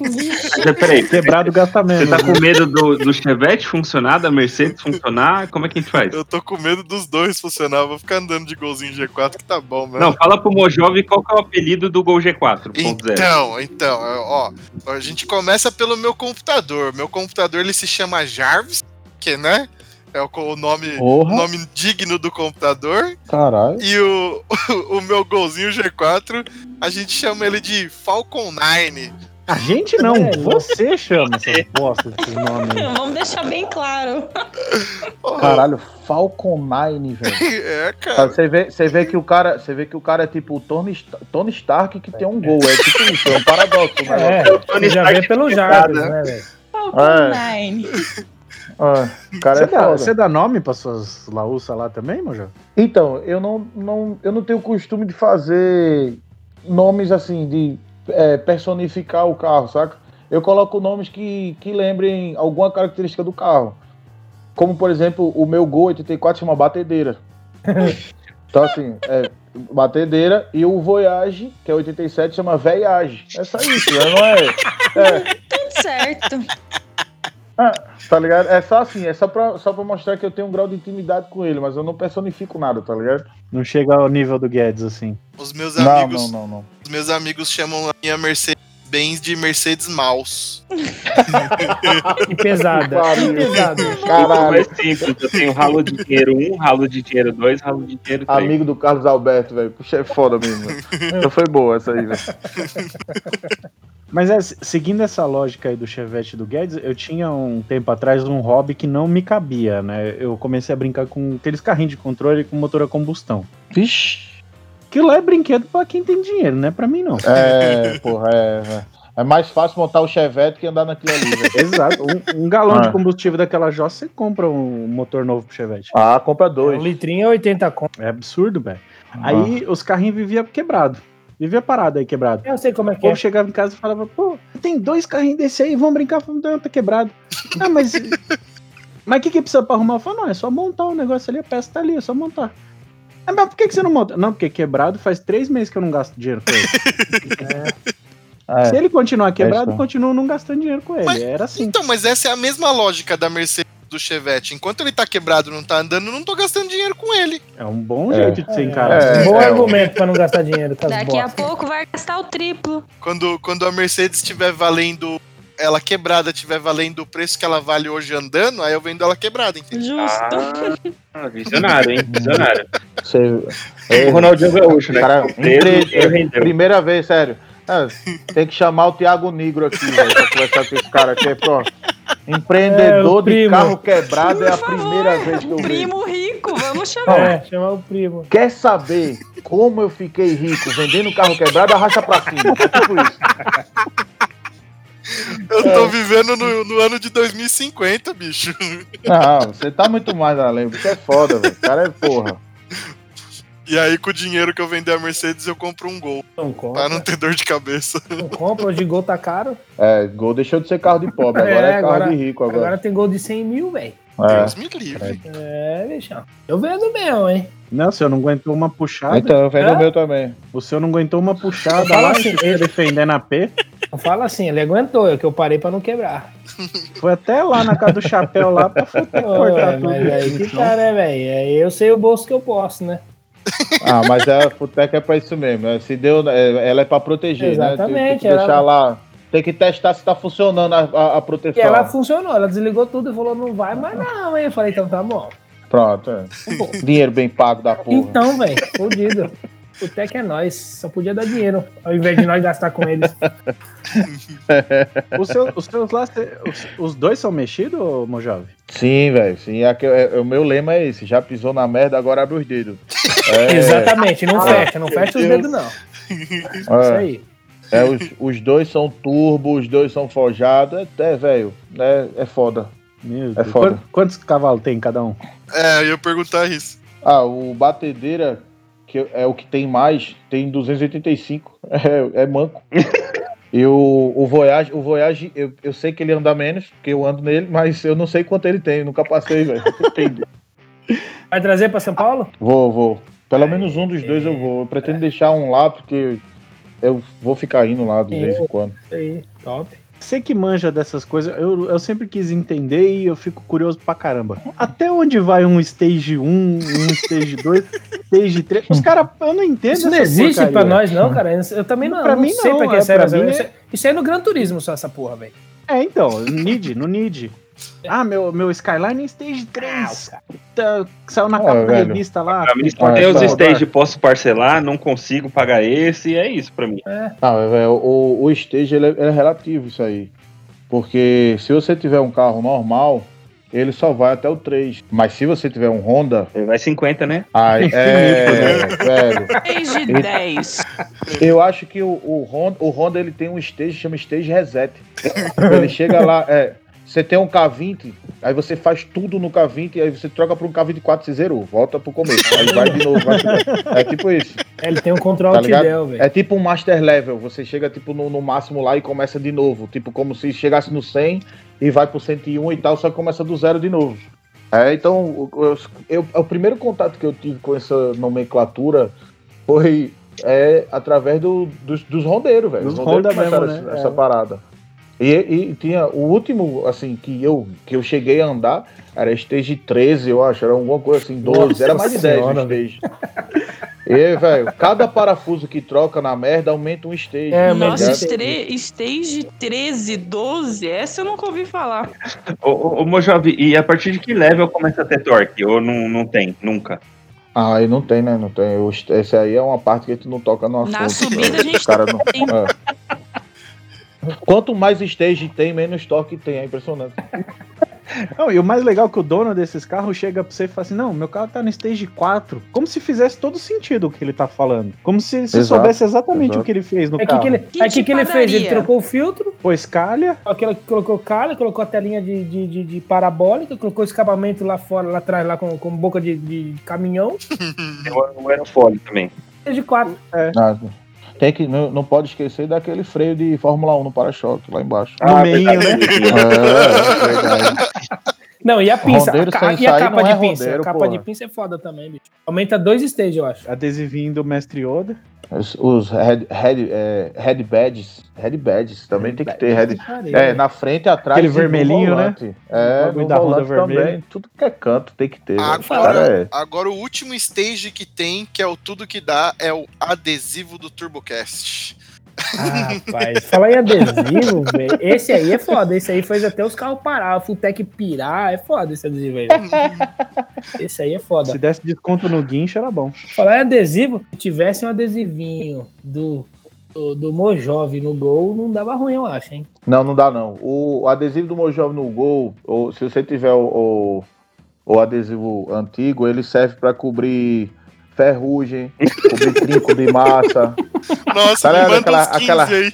Mas, peraí, Quebrado gasta você menos. tá né? com medo do, do Chevette funcionar, da Mercedes funcionar? Como é que a gente faz? Eu tô com medo dos dois funcionar. Vou ficar andando de golzinho G4 que tá bom, mano. Não, fala pro Mojove qual que é o apelido do Gol G4.0. Então, então, ó, a gente começa pelo meu computador. Meu computador ele se chama Jarvis, né? É o nome, nome digno do computador. Caralho. E o, o meu golzinho G4, a gente chama ele de Falcon 9. A gente não, é, você chama essas bosta. Vamos deixar bem claro. Caralho, Falcon 9, velho. É, cara. Você vê, você vê que o cara, você vê que o cara é tipo o Tony, Tony Stark que tem um gol, é tipo isso, é um paradoxo, mas é, é. Tony já Stark vê pelo Jardim, né, velho? Falcon é. 9. Ah, cara Você é dá, foda. você dá nome pra suas laúças lá também, Mojo? Então, eu não, não, eu não tenho costume de fazer nomes assim, de é, personificar o carro, saca? Eu coloco nomes que, que lembrem alguma característica do carro. Como, por exemplo, o meu Gol 84 chama batedeira. então, assim, é batedeira. E o Voyage, que é 87, chama Veiage. É só isso, né? não é? é Tudo certo. Tá ligado? É só assim, é só pra, só pra mostrar que eu tenho um grau de intimidade com ele, mas eu não personifico nada, tá ligado? Não chega ao nível do Guedes, assim. Os meus Não, amigos, não, não, não. os meus amigos chamam a minha Mercedes Benz de Mercedes Mouse. Que pesada. Que pesada. Caralho. mais simples. Eu tenho ralo de dinheiro 1, ralo de dinheiro 2, ralo de dinheiro 3. Amigo do Carlos Alberto, velho. Puxa, é foda mesmo. Então foi boa essa aí, velho. Mas é, se- seguindo essa lógica aí do Chevette do Guedes, eu tinha um tempo atrás um hobby que não me cabia, né? Eu comecei a brincar com aqueles carrinhos de controle com motor a combustão. Vixe. Aquilo lá é brinquedo pra quem tem dinheiro, não é pra mim, não. É, porra, é. velho. É mais fácil montar o Chevette que andar naquilo ali, velho. Exato. Um, um galão Ah. de combustível daquela Jossa, você compra um motor novo pro Chevette. Ah, compra Um dois. litrinho é 80 conto. É absurdo, velho. Ah. Aí os carrinhos viviam quebrado. Vivia parado aí, quebrado. Eu sei como é que é. chegava em casa e falava, pô, tem dois carrinhos desse aí, vamos brincar, falando, não, tá quebrado. ah, mas. Mas o que, que precisa pra arrumar? Eu falo, não, é só montar o negócio ali, a peça tá ali, é só montar. Ah, mas por que, que você não monta? Não, porque quebrado faz três meses que eu não gasto dinheiro com ele. Se É. ele continuar quebrado, isso. eu continuo não gastando dinheiro com ele. Mas- Era assim. Então, mas essa é a mesma lógica da Mercedes do Chevette. Enquanto ele tá quebrado não tá andando, eu não tô gastando dinheiro com ele. É um bom É. jeito de ser encarado. É. Bom argumento pra não gastar dinheiro. Daqui a bosta. pouco vai gastar o triplo. Quando, quando a Mercedes estiver valendo. Ela quebrada estiver valendo o preço que ela vale hoje andando, aí eu vendo ela quebrada, entendeu? Justo. Ah, visionário, hein? Visionário. Você, O Ronaldinho Gaúcho, né? Cara, ele rendeu. primeira vez, sério. É, tem que chamar o Thiago Negro aqui, velho, pra conversar com esse cara aqui. Pô, É, empreendedor o de carro quebrado é a Por favor, primeira vez que eu vejo. Primo rico, vamos chamar. É, chamar o primo. Quer saber como eu fiquei rico vendendo carro quebrado? Arrasta pra cima. É tipo isso. Eu tô vivendo no, no ano de 2050, bicho. Não, você tá muito mais além. Você é foda, velho. O cara é porra. E aí, com o dinheiro que eu vender a Mercedes, eu compro um gol. Não Pra compra. não ter dor de cabeça. Não compra. Hoje gol tá caro. É, Gol deixou de ser carro de pobre, agora é, É, carro agora- de rico Agora agora. tem gol de 100 mil, velho. É. Deus me livre. É, bichão. Eu vendo mesmo, hein? Não, o senhor não aguentou uma puxada. Então, eu vendo É? o meu também. O senhor não aguentou uma puxada Fala lá assim, ele- defendendo a P. Fala assim, ele aguentou, é que eu parei pra não quebrar. Foi até lá na casa do chapéu lá pra fuder, Ô, cortar é, tudo. mas aí que tá, né, velho? É, Eu sei o bolso que eu posso, né? Ah, mas a Futec é pra isso mesmo. né? Se deu, é, ela é pra proteger, né? Tem- Tem Exatamente, que ela- deixar lá. Tem que testar se tá funcionando a, a, a E proteção. ela funcionou, ela desligou tudo e falou, não vai mais não, hein? Eu falei, então tá bom. Pronto. é. Dinheiro bem pago da porra. Então, velho, fudido. O Tec é nós, só podia dar dinheiro, ao invés de nós gastar com eles. Os seus, os seus lá, os, os dois são mexidos, Mojave? Sim, velho. Sim, é é- o meu lema é esse. Já pisou na merda, agora abre os dedos. É, Exatamente, não fecha, não fecha os dedos, não. Isso é, aí. É, os, os dois são turbo, os dois são forjados. É, é velho. É, é foda. Deus. foda. Quantos, quantos cavalos tem cada um? É, eu ia perguntar isso. Ah, o batedeira, que é o que tem mais, tem 285. É, é manco. E o, o Voyage, o Voyage eu, eu sei que ele anda menos, porque eu ando nele, mas eu não sei quanto ele tem, nunca passei, velho. Vai trazer pra São Paulo? Vou, vou. Pelo menos um dos dois eu vou. Eu pretendo deixar um lá, porque eu vou ficar indo lá de vez em quando. Aí, top. Você que manja dessas coisas, eu, eu sempre quis entender e eu fico curioso pra caramba. Até onde vai um stage 1, um stage 2, stage 3? Os caras, eu não entendo Isso não essa existe porcaria. pra nós, não, cara. Eu também não, Pra não mim sei não, pra que é, mim isso, é- é... isso é no Gran Turismo só essa porra, velho. É, então, need, no need. Ah, meu, meu Skyline é stage 3. Tá, saiu na Ah, capa da velho. revista lá. Pra mim, Ah, os tá. stage, posso parcelar, não consigo pagar esse, e é isso pra mim. É, o, o stage ele é, ele é relativo isso aí. Porque se você tiver um carro normal, ele só vai até o 3. Mas se você tiver um Honda, Ele vai 50, né? aí é, velho. Desde 10. Eu acho que o, o Honda, o Honda ele tem um stage chama stage reset. Ele chega lá, é, você tem um K20, aí você faz tudo no K20 aí você troca para um K24 e zerou, volta pro começo, aí vai de novo. vai é tipo isso. É, Ele tem um control Tá del, velho. É tipo um master level, você chega tipo no, no máximo lá e começa de novo, tipo como se chegasse no 100 e vai pro 101 e tal, só que começa do zero de novo. É, então, o- eu, eu- o primeiro contato que eu tive com essa nomenclatura foi é, através do- dos, dos rondeiros, velho. Dos Os rondeiros Honda começaram mesmo, né? essa, essa É. parada. E, e tinha o último, assim, que eu, que eu cheguei a andar, era stage 13, eu acho, era alguma coisa assim, 12, Nossa era mais de 10 o senhora, stage. E, velho, cada parafuso que troca na merda aumenta um stage. É, tá Nossa, ligado? estre- stage 13, 12, essa eu nunca ouvi falar. Ô, ô, ô Mojave, e a partir de que level começa a ter torque? Ou não, não tem, nunca? Ah, aí não tem, né? Não tem. Esse aí é uma parte que a gente não toca no assunto. Na subida a gente cara não, tem. é. Quanto mais stage tem, menos torque tem. É impressionante. Não, e o mais legal é que o dono desses carros chega pra você e fala assim: Não, meu carro tá no stage 4. Como se fizesse todo sentido o que ele tá falando. Como se Exato, soubesse exatamente exato. o que ele fez no É que, carro. que ele, Que é que, que ele tipo fez? Ele trocou o filtro, Pôs calha, aquela, colocou calha, colocou a telinha de, de, de, de parabólica, colocou o escapamento lá fora, lá atrás, lá com, com boca de, de caminhão. O aerofólio também. De quatro. Ah, tem que, não, não pode esquecer daquele freio de Fórmula 1 no para-choque lá embaixo. no meio, né? É, verdade. Não, e a pinça? Rondeiro A e a capa de é pinça? rondeiro, a capa porra. de pinça é foda também, bicho. Aumenta dois stage, eu acho. Adesivinho do Mestre Yoda. Os, os head, head, é, head badges. Head badges também tem que ter. Head, é, na frente, atrás. Aquele e vermelhinho, né? É, O no da também. vermelho. Tudo que é canto tem que ter. Agora, é- agora o último stage que tem, que é o tudo que dá, é o adesivo do TurboCast. Ah, rapaz, falar em adesivo, velho. Esse aí é foda. Esse aí fez até os carros parar, o Futec pirar. É foda esse adesivo aí. Esse aí é foda. Se desse desconto no guincho, era bom. Falar em adesivo, se tivesse um adesivinho do, do, do Mojove no gol, não dava ruim, eu acho, hein? Não, não dá não. O adesivo do Mojove no gol, ou se você tiver o, o, o adesivo antigo, ele serve para cobrir ferrugem, cobrir trinco de massa, Nossa, Tá ligado? Aquela- uns 15 aquela- aí.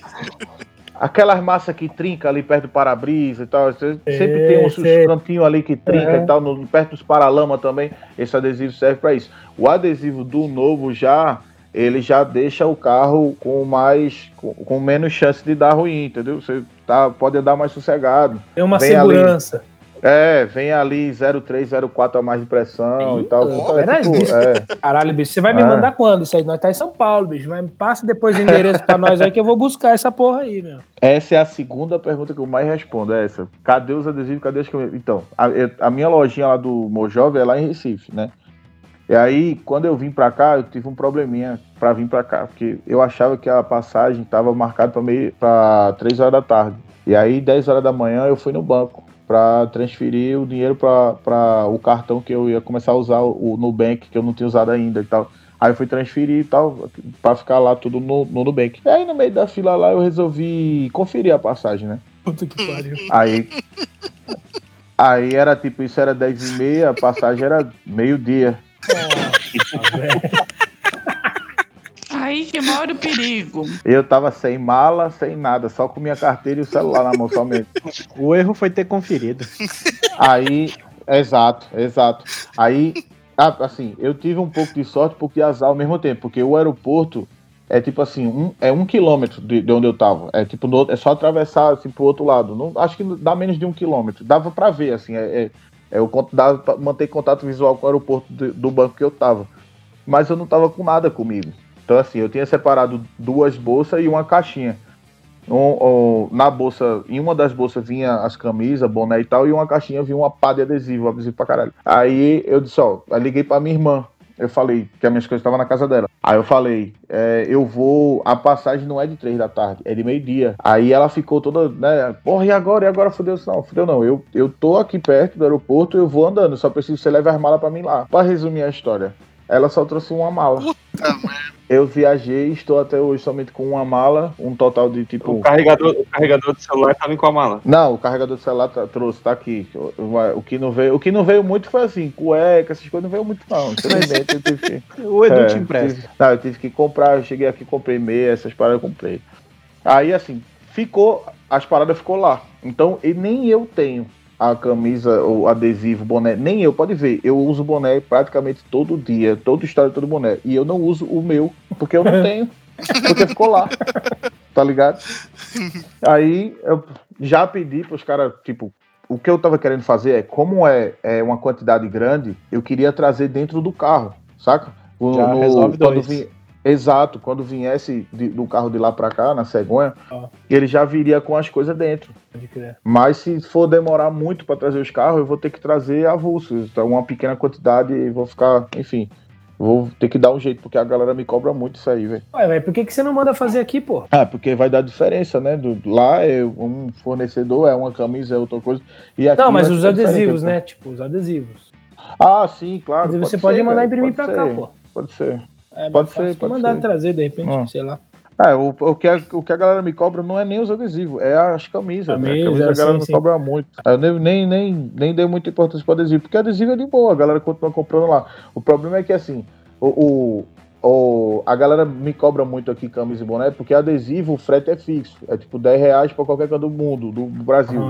aquelas massas que trinca ali perto do para-brisa e tal. você- Sempre tem uns, uns sei. cantinhos ali que trinca Uhum. e tal, no, perto dos paralamas também. Esse adesivo serve para isso. O adesivo do novo já ele já deixa o carro com mais com, com menos chance de dar ruim, entendeu? Você tá, pode andar mais sossegado. Tem uma Vem ali. É, vem ali 0,3, 0,4 a mais de pressão Ih, e tal. Então, peraí, tipo, é, Caralho, bicho, você vai me Ah. mandar quando isso aí? Nós tá em São Paulo, bicho. Mas passa depois o endereço pra nós aí que eu vou buscar essa porra aí, meu. essa é a segunda pergunta que eu mais respondo, é essa. Cadê os adesivos? Cadê as camisas? Então, a, a minha lojinha lá do Mojove é lá em Recife, né? E aí, quando eu vim pra cá, eu tive um probleminha pra vir pra cá, porque eu achava que a passagem tava marcada pra, meio, pra 3 horas da tarde. E aí, 10 horas da manhã, eu fui no banco pra transferir o dinheiro pra, pra o cartão que eu ia começar a usar, o Nubank, que eu não tinha usado ainda e tal. Aí eu fui transferir e tal, pra ficar lá tudo no, no Nubank. E aí, no meio da fila lá, eu resolvi conferir a passagem, né? Puta que pariu. Aí. Aí era tipo, isso era 10 e meia, a passagem era meio-dia. Aí que mora o perigo. Eu tava sem mala, sem nada, só com minha carteira e o celular na mão somente. O erro foi ter conferido. Aí, exato, exato. Aí, assim, eu tive um pouco de sorte, um pouco de azar ao mesmo tempo, porque o aeroporto é tipo assim, um, é um quilômetro de, de onde eu tava. É tipo, no é só atravessar assim pro outro lado. Não, acho que dá menos de um quilômetro. Dava pra ver, assim, é, é, é eu con- dava pra manter contato visual com o aeroporto do, do banco que eu tava. Mas eu não tava com nada comigo. Então, assim, eu tinha separado duas bolsas e uma caixinha. Um- um- na bolsa, em uma das bolsas vinha as camisas, boné e tal, e uma caixinha vinha uma pá de adesivo, adesivo pra caralho. Aí eu disse, ó, eu liguei pra minha irmã. Eu falei que as minhas coisas estavam na casa dela. Aí eu falei, é, eu vou. A passagem não é de três da tarde, é de meio-dia. Aí ela ficou toda, né? Porra, e agora? E agora fudeu? Não, fudeu não. Eu, eu tô aqui perto do aeroporto, eu vou andando, só preciso que você leve as malas pra mim lá. Pra resumir a história, ela só trouxe uma mala. Puta merda. Eu viajei, estou até hoje somente com uma mala, um total de tipo. O carregador, o carregador do celular tava com a mala. Não, o carregador do celular tá- trouxe, tá aqui. O, o- o que não veio, o que não veio muito foi assim, cueca, essas coisas não veio muito não. Infelizmente eu tive que. O Edu é, te empresta. tive- não, eu tive que comprar, eu cheguei aqui, comprei meia, essas paradas eu comprei. Aí assim, ficou, as paradas ficou lá. Então, e nem eu tenho a camisa, o adesivo, boné, nem eu, pode ver, eu uso boné praticamente todo dia, todo história, todo boné. E eu não uso o meu, porque eu não tenho, porque ficou lá. Tá ligado? Aí eu já pedi pros caras, tipo, o que eu tava querendo fazer é, como é, é uma quantidade grande, eu queria trazer dentro do carro, saca? O- Já resolve quando dois. vi- Exato, quando viesse de- do carro de lá pra cá, na cegonha, Ó. ele já viria com as coisas dentro. Pode. Mas se for demorar muito para trazer os carros, eu vou ter que trazer avulsos. Então, uma pequena quantidade e vou ficar, enfim. Vou ter que dar um jeito, porque a galera me cobra muito isso aí, velho. Ué, velho, por que, que você não manda fazer aqui, pô? Ah, porque vai dar diferença, né? Do, lá é um fornecedor, é uma camisa, é outra coisa. E aqui Não, mas vai os adesivos, então. né? Tipo, os adesivos. Ah, sim, claro. Você pode ser, mandar imprimir pode pra cá, ser, pô. Pode ser. É, Pode ser, pode mandar ser. trazer, de repente, Ah. sei lá. É, o, o, que a, o que a galera me cobra não é nem os adesivos, é as camisas. né? Camisa, A camisa a galera sim, me sim. cobra muito. Eu nem, nem, nem, nem dei muita importância pro adesivo, porque adesivo é de boa, a galera continua comprando lá. O problema é que assim, o, o, o- a galera me cobra muito aqui camisa e boné, porque adesivo, o frete é fixo. É tipo 10 reais pra qualquer canto do mundo, do Brasil.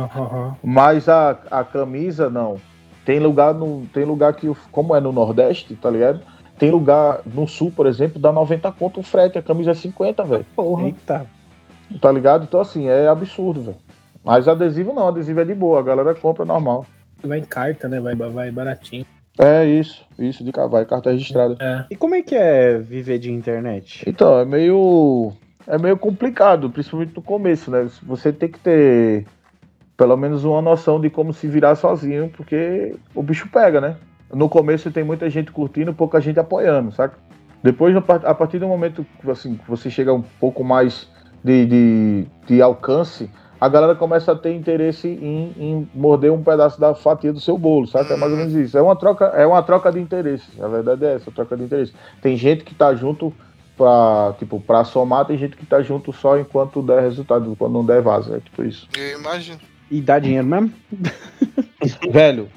Mas a, a camisa, não. Tem lugar, no, tem lugar que, como é no Nordeste, tá ligado? Tem lugar no Sul, por exemplo, dá 90 conto o frete, a camisa é 50, velho. Porra. Eita. Tá ligado? Então, assim, é absurdo, velho. Mas adesivo não, adesivo é de boa, a galera compra normal. vai em carta, né? Vai, vai baratinho. É isso, isso de cavalo, carta registrada. É. E como é que é viver de internet? Então, é meio. É meio complicado, principalmente no começo, né? Você tem que ter pelo menos uma noção de como se virar sozinho, porque o bicho pega, né? No começo tem muita gente curtindo, pouca gente apoiando, saca? Depois, a partir do momento que assim, você chega um pouco mais de, de, de alcance, a galera começa a ter interesse em, em, morder um pedaço da fatia do seu bolo, sabe? É mais ou menos isso. É uma troca, é uma troca de interesse. A verdade é essa, troca de interesse. Tem gente que tá junto pra, tipo, pra somar, tem gente que tá junto só enquanto der resultado, quando não der vaza. É tipo isso. Eu imagino. E dá dinheiro mesmo? velho,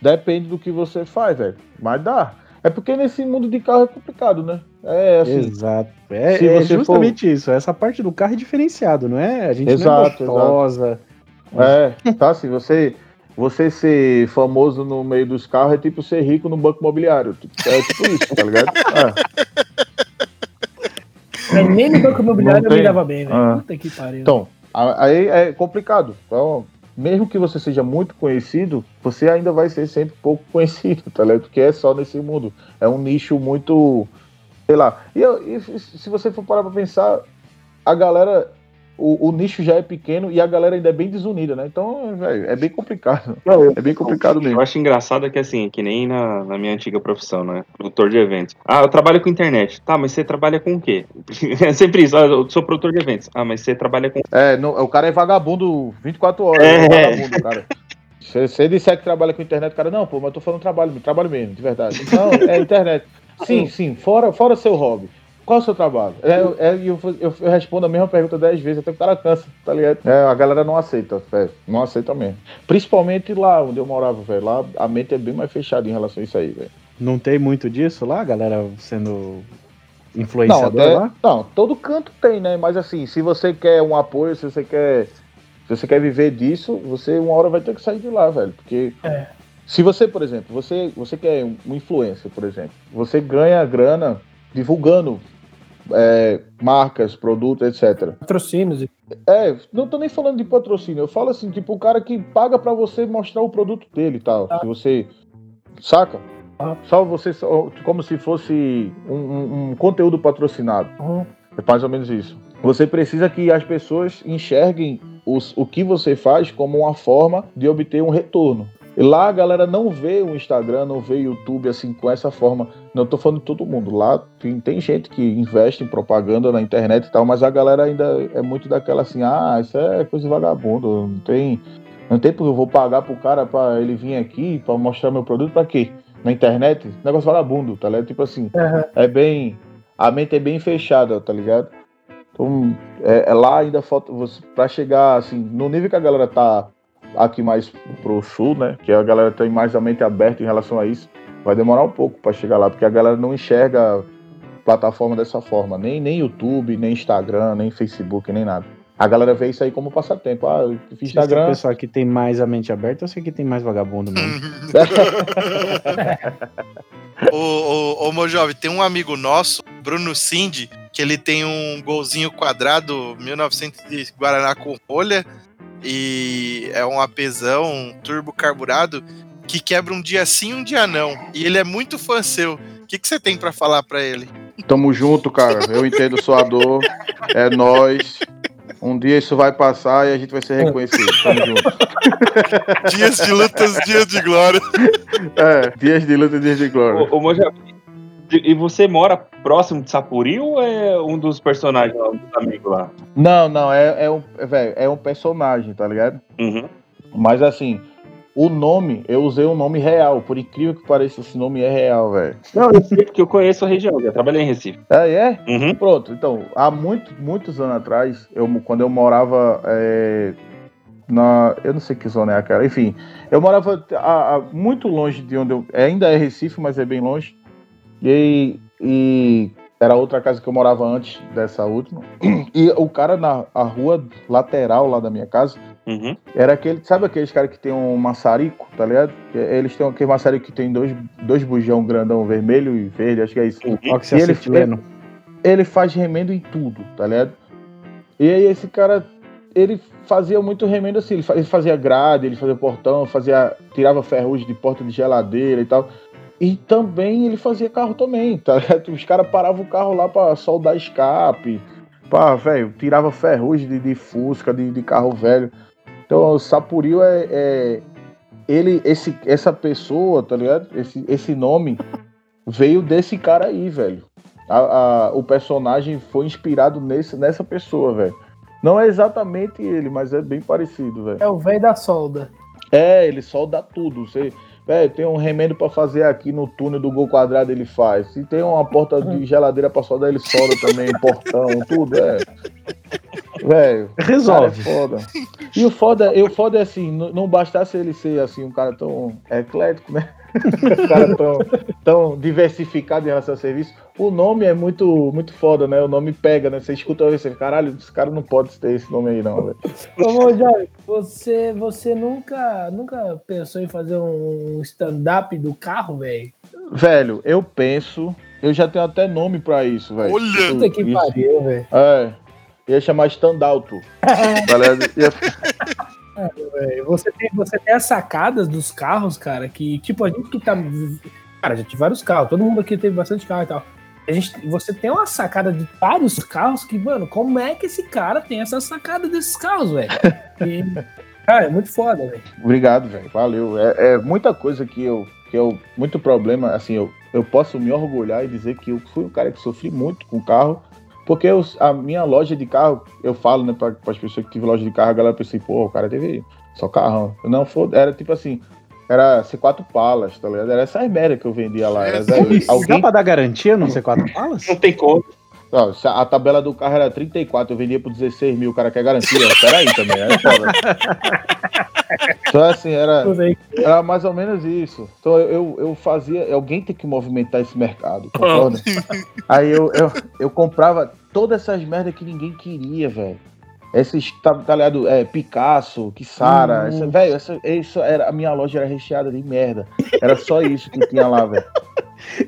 depende do que você faz, velho. Mas dá. É porque nesse mundo de carro é complicado, né? É assim. Exato. É, é justamente for... isso. Essa parte do carro é diferenciado, não é? A gente exato, não é gostosa. É, tá assim, você, você ser famoso no meio dos carros é tipo ser rico no banco imobiliário. É tipo isso, tá ligado? É. nem no banco imobiliário eu me dava bem, velho. Ah. Puta que pariu. Então, aí é complicado. Então, mesmo que você seja muito conhecido, você ainda vai ser sempre pouco conhecido, tá ligado? Porque é só nesse mundo. É um nicho muito. Sei lá. E, e se você for parar pra pensar, a galera o, o, nicho já é pequeno e a galera ainda é bem desunida, né? Então, véio, é bem complicado. é bem complicado mesmo. Eu acho engraçado que assim, que nem na, na, minha antiga profissão, né? Produtor de eventos. Ah, eu trabalho com internet. Tá, mas você trabalha com o quê? É sempre isso. Ah, eu sou produtor de eventos. Ah, mas você trabalha com. É, o cara é vagabundo 24 horas. É, é vagabundo, cara. Se você disser que trabalha com internet, cara, não, pô, mas eu tô falando trabalho, trabalho mesmo, de verdade. Não, é internet. Sim, sim, fora, fora seu hobby. Qual é o seu trabalho? É, é, eu, eu, eu, respondo a mesma pergunta dez vezes, até que o cara cansa, tá ligado? É, a galera não aceita, velho. Não aceita mesmo. Principalmente lá onde eu morava, velho. Lá a mente é bem mais fechada em relação a isso aí, velho. Não tem muito disso lá, a galera sendo influenciador não, até, lá? Não, todo canto tem, né? Mas assim, se você quer um apoio, se você quer. Se você quer viver disso, você uma hora vai ter que sair de lá, velho. Porque. É. Se você, por exemplo, você, você quer um influencer, por exemplo, você ganha grana divulgando é, marcas, produtos, etc. Patrocínios. É, não tô nem falando de patrocínio, eu falo assim, tipo, o cara que paga para você mostrar o produto dele e tal. Ah. você. Saca? Ah. Só você, como se fosse um, um, um conteúdo patrocinado. Uhum. É mais ou menos isso. Você precisa que as pessoas enxerguem os, o que você faz como uma forma de obter um retorno. E lá a galera não vê o Instagram, não vê o YouTube assim com essa forma. Não tô falando de todo mundo. Lá tem, tem gente que investe em propaganda na internet e tal, mas a galera ainda é muito daquela assim, ah, isso é coisa de vagabundo, não tem. Não tem porque eu vou pagar pro cara para ele vir aqui para mostrar meu produto para quê? Na internet? Negócio vagabundo, tá ligado? Tipo assim, uhum. é bem. A mente é bem fechada, tá ligado? Então, é, é lá ainda falta. para chegar assim, no nível que a galera tá aqui mais pro sul, né? Que a galera tem mais a mente aberta em relação a isso. Vai demorar um pouco para chegar lá, porque a galera não enxerga plataforma dessa forma, nem, nem YouTube, nem Instagram, nem Facebook, nem nada. A galera vê isso aí como passatempo. Ah, eu fiz Instagram. O pessoal que tem mais a mente aberta ou você que tem mais vagabundo mesmo? ô, ô, ô, meu jovem, tem um amigo nosso, Bruno Cindy, que ele tem um golzinho quadrado 1900 de Guaraná com rolha e é um apesão, um turbo carburado que quebra um dia sim, um dia não. E ele é muito fã seu. O que, que você tem para falar para ele? Tamo junto, cara. Eu entendo sua dor. É nós. Um dia isso vai passar e a gente vai ser reconhecido. Tamo junto. dias de lutas, dias de glória. É, dias de luta, dias de glória. Ô, ô e você mora próximo de Sapuri ou é um dos personagens lá, dos amigos lá? Não, não, é, é, um, é, véio, é um personagem, tá ligado? Uhum. Mas assim, o nome, eu usei um nome real, por incrível que pareça, esse nome é real, velho. Não, eu sei porque eu conheço a região, já trabalhei em Recife. Ah, é? Uhum. Pronto, então, há muito, muitos anos atrás, eu, quando eu morava é, na. Eu não sei que zona é aquela, enfim, eu morava a, a, muito longe de onde eu. Ainda é Recife, mas é bem longe. E, e era outra casa que eu morava antes dessa última. E o cara na a rua lateral lá da minha casa uhum. era aquele, sabe aqueles caras que tem um maçarico, tá ligado? Eles têm aquele maçarico que tem dois, dois bujão grandão, vermelho e verde, acho que é isso. Uhum. E ele, ele, ele faz remendo em tudo, tá ligado? E aí esse cara ele fazia muito remendo assim, ele fazia grade, ele fazia portão, fazia tirava ferrugem de porta de geladeira e tal. E também ele fazia carro também, tá ligado? Os caras paravam o carro lá pra soldar escape, pá, velho, tirava ferrugem de, de fusca, de, de carro velho. Então o Sapuril é, é- ele, esse, essa pessoa, tá ligado? Esse, esse nome veio desse cara aí, velho. A- a- o personagem foi inspirado nesse, nessa pessoa, velho. Não é exatamente ele, mas é bem parecido, velho. É o velho da solda. É, ele solda tudo. Você, velho, tem um remendo pra fazer aqui no túnel do Gol Quadrado, ele faz. Se tem uma porta de geladeira pra soldar, ele solda também, portão, tudo, é. Velho, é Resolve. foda. E o foda, e o foda é assim, não, não bastasse ele ser assim, um cara tão eclético, né? um cara tão, tão diversificado em relação ao serviço. O nome é muito, muito foda, né? O nome pega, né? Você escuta e você, caralho, esse cara não pode ter esse nome aí, não, velho. Ô, Jorge, você, você nunca, nunca pensou em fazer um stand-up do carro, velho? Velho, eu penso. Eu já tenho até nome pra isso, velho. Olha! Puta que Isso. pariu, velho. É. Ia chamar Standalto. Ia- Você tem, você tem as sacadas dos carros, cara, que, tipo, a gente que tá. Cara, já tive vários carros, todo mundo aqui teve bastante carro e tal. A gente, você tem uma sacada de vários carros que, mano, como é que esse cara tem essa sacada desses carros, velho? Cara, é muito foda, velho. Obrigado, velho. Valeu. É, é muita coisa que eu, que eu. Muito problema. Assim, eu, eu posso me orgulhar e dizer que eu fui um cara que sofri muito com carro. Porque eu- a minha loja de carro, eu falo, né, para as pessoas que tive loja de carro, a galera pensa assim, pô, o cara teve só carrão. Não, foi, era tipo assim, era C4 Palas, tá ligado? Era essa merda que eu vendia lá. Era, É, zero- Dá alguém, pra dar garantia no C4 Palas? Não tem como. a tabela do carro era 34, eu vendia por 16 mil, o cara quer garantia. Peraí também, é foda. Então, assim, era, era mais ou menos isso. Então eu, eu, eu fazia. Alguém tem que movimentar esse mercado, concorda? Aí eu, eu, eu comprava todas essas merdas que ninguém queria, velho. Esses, tá, tá ligado? É, Picasso, Kissara. Hum. essa- Velho, essa, isso era, a minha loja era recheada de merda. Era só isso que tinha lá, velho.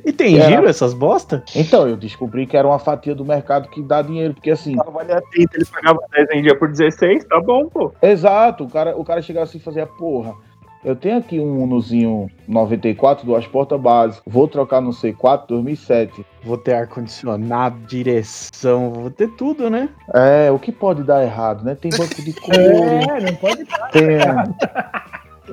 E tem Era. giro essas bosta? Então, eu descobri que era uma fatia do mercado que dá dinheiro, porque assim. Tava valia 30, ele pagava 10 vendia por 16, tá bom, pô. Exato, o cara, o cara chegava assim e fazia, porra, eu tenho aqui um Unozinho 94, duas portas básicas, vou trocar no C4 2007. Vou ter ar-condicionado, direção, vou ter tudo, né? É, o que pode dar errado, né? Tem banco de couro, É, não pode dar. tem,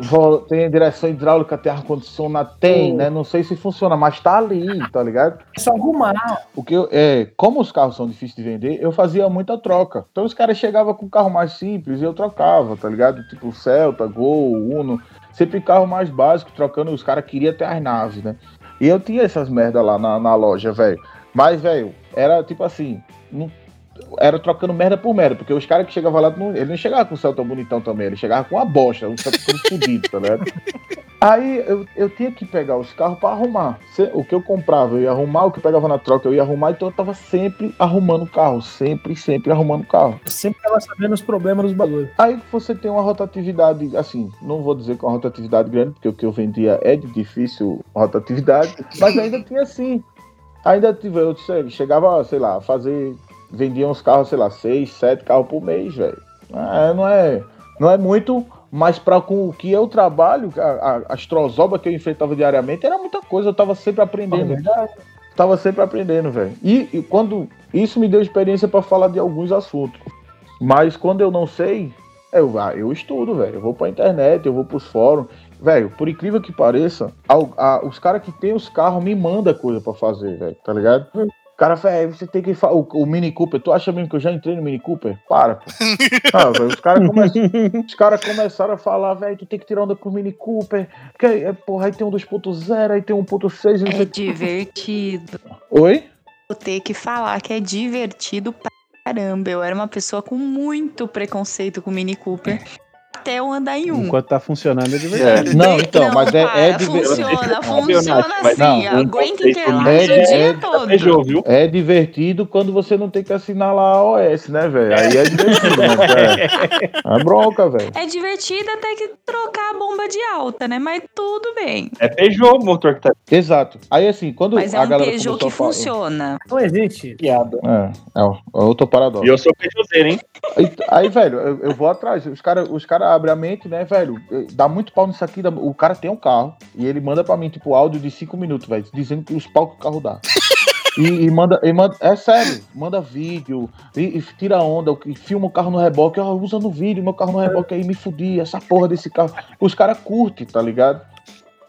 vo- tem direção hidráulica, tem ar-condicionado, tem, Hum. né? Não sei se funciona, mas tá ali, tá ligado? É só arrumar. O que eu, é, como os carros são difíceis de vender, eu fazia muita troca. Então os caras chegavam com um carro mais simples e eu trocava, tá ligado? Tipo Celta, Gol, Uno, sempre carro mais básico, trocando. Os caras queriam ter as naves, né? E eu tinha essas merda lá na, na loja, velho. Mas, velho, era tipo assim, não- era trocando merda por merda, porque os caras que chegavam lá, não, ele não chegava com o Celta bonitão também, ele chegava com uma bosta, um Celta todo fudido, tá ligado? Aí eu, eu tinha que pegar os carros pra arrumar. O que eu comprava, eu ia arrumar, o que eu pegava na troca, eu ia arrumar, então eu tava sempre arrumando o carro, sempre, sempre arrumando o carro. Eu sempre tava sabendo os problemas dos bagulhos. Aí você tem uma rotatividade, assim, não vou dizer que é uma rotatividade grande, porque o que eu vendia é de difícil rotatividade, mas ainda tinha assim. Ainda tive, eu chegava, sei lá, a fazer, vendia uns carros, sei lá, seis, sete carros por mês, velho. Ah, não é, não é muito, mas para com o que eu trabalho, a, a, as trozobas que eu enfrentava diariamente, era muita coisa, eu tava sempre aprendendo. Tava sempre aprendendo, velho. E, e quando. Isso me deu experiência para falar de alguns assuntos. Mas quando eu não sei, eu, ah, eu estudo, velho. Eu vou pra internet, eu vou pros fóruns. Velho, por incrível que pareça, a- os caras que tem os carros me mandam coisa pra fazer, velho. Tá ligado? O cara, velho, você tem que. fa- O, o Mini Cooper, tu acha mesmo que eu já entrei no Mini Cooper? Para, pô. Ah, velho, os caras come- os caras começaram a falar, velho, tu tem que tirar onda com o Mini Cooper. Porque, é, porra, aí tem um 2.0, aí tem um 1.6, não sei É o que. divertido. Oi? Vou ter que falar que é divertido pra caramba. Eu era uma pessoa com muito preconceito com Mini Cooper. Até eu andar em um. Enquanto tá funcionando é divertido. Não, então, mas é, é, para, diver- funciona, Não, funciona não, assim, um aguenta interlado é- o dia é- todo. Beijou, viu? é divertido quando você não tem que assinar lá a OS, né, velho? Aí é divertido, mas é, é bronca, velho. É divertido até que trocar a bomba de alta, né? Mas tudo bem. É Peugeot o motor que tá Exato. Aí assim, quando Mas é a um galera Peugeot que funciona. Não existe. piada. É, é, o- é outro paradoxo. E eu sou Peugeotzeiro, hein? Aí, aí, velho, eu, eu vou atrás. Os caras os cara abrem a mente, né, velho? Dá muito pau nisso aqui. O cara tem um carro e ele manda pra mim, tipo, áudio de 5 minutos, velho, dizendo que os pau que o carro dá. E, e manda, e manda. É sério, manda vídeo, e, e tira onda, e filma o carro no reboque, ó, usa no vídeo, meu carro no reboque aí, me fudi, essa porra desse carro. Os caras curtem, tá ligado?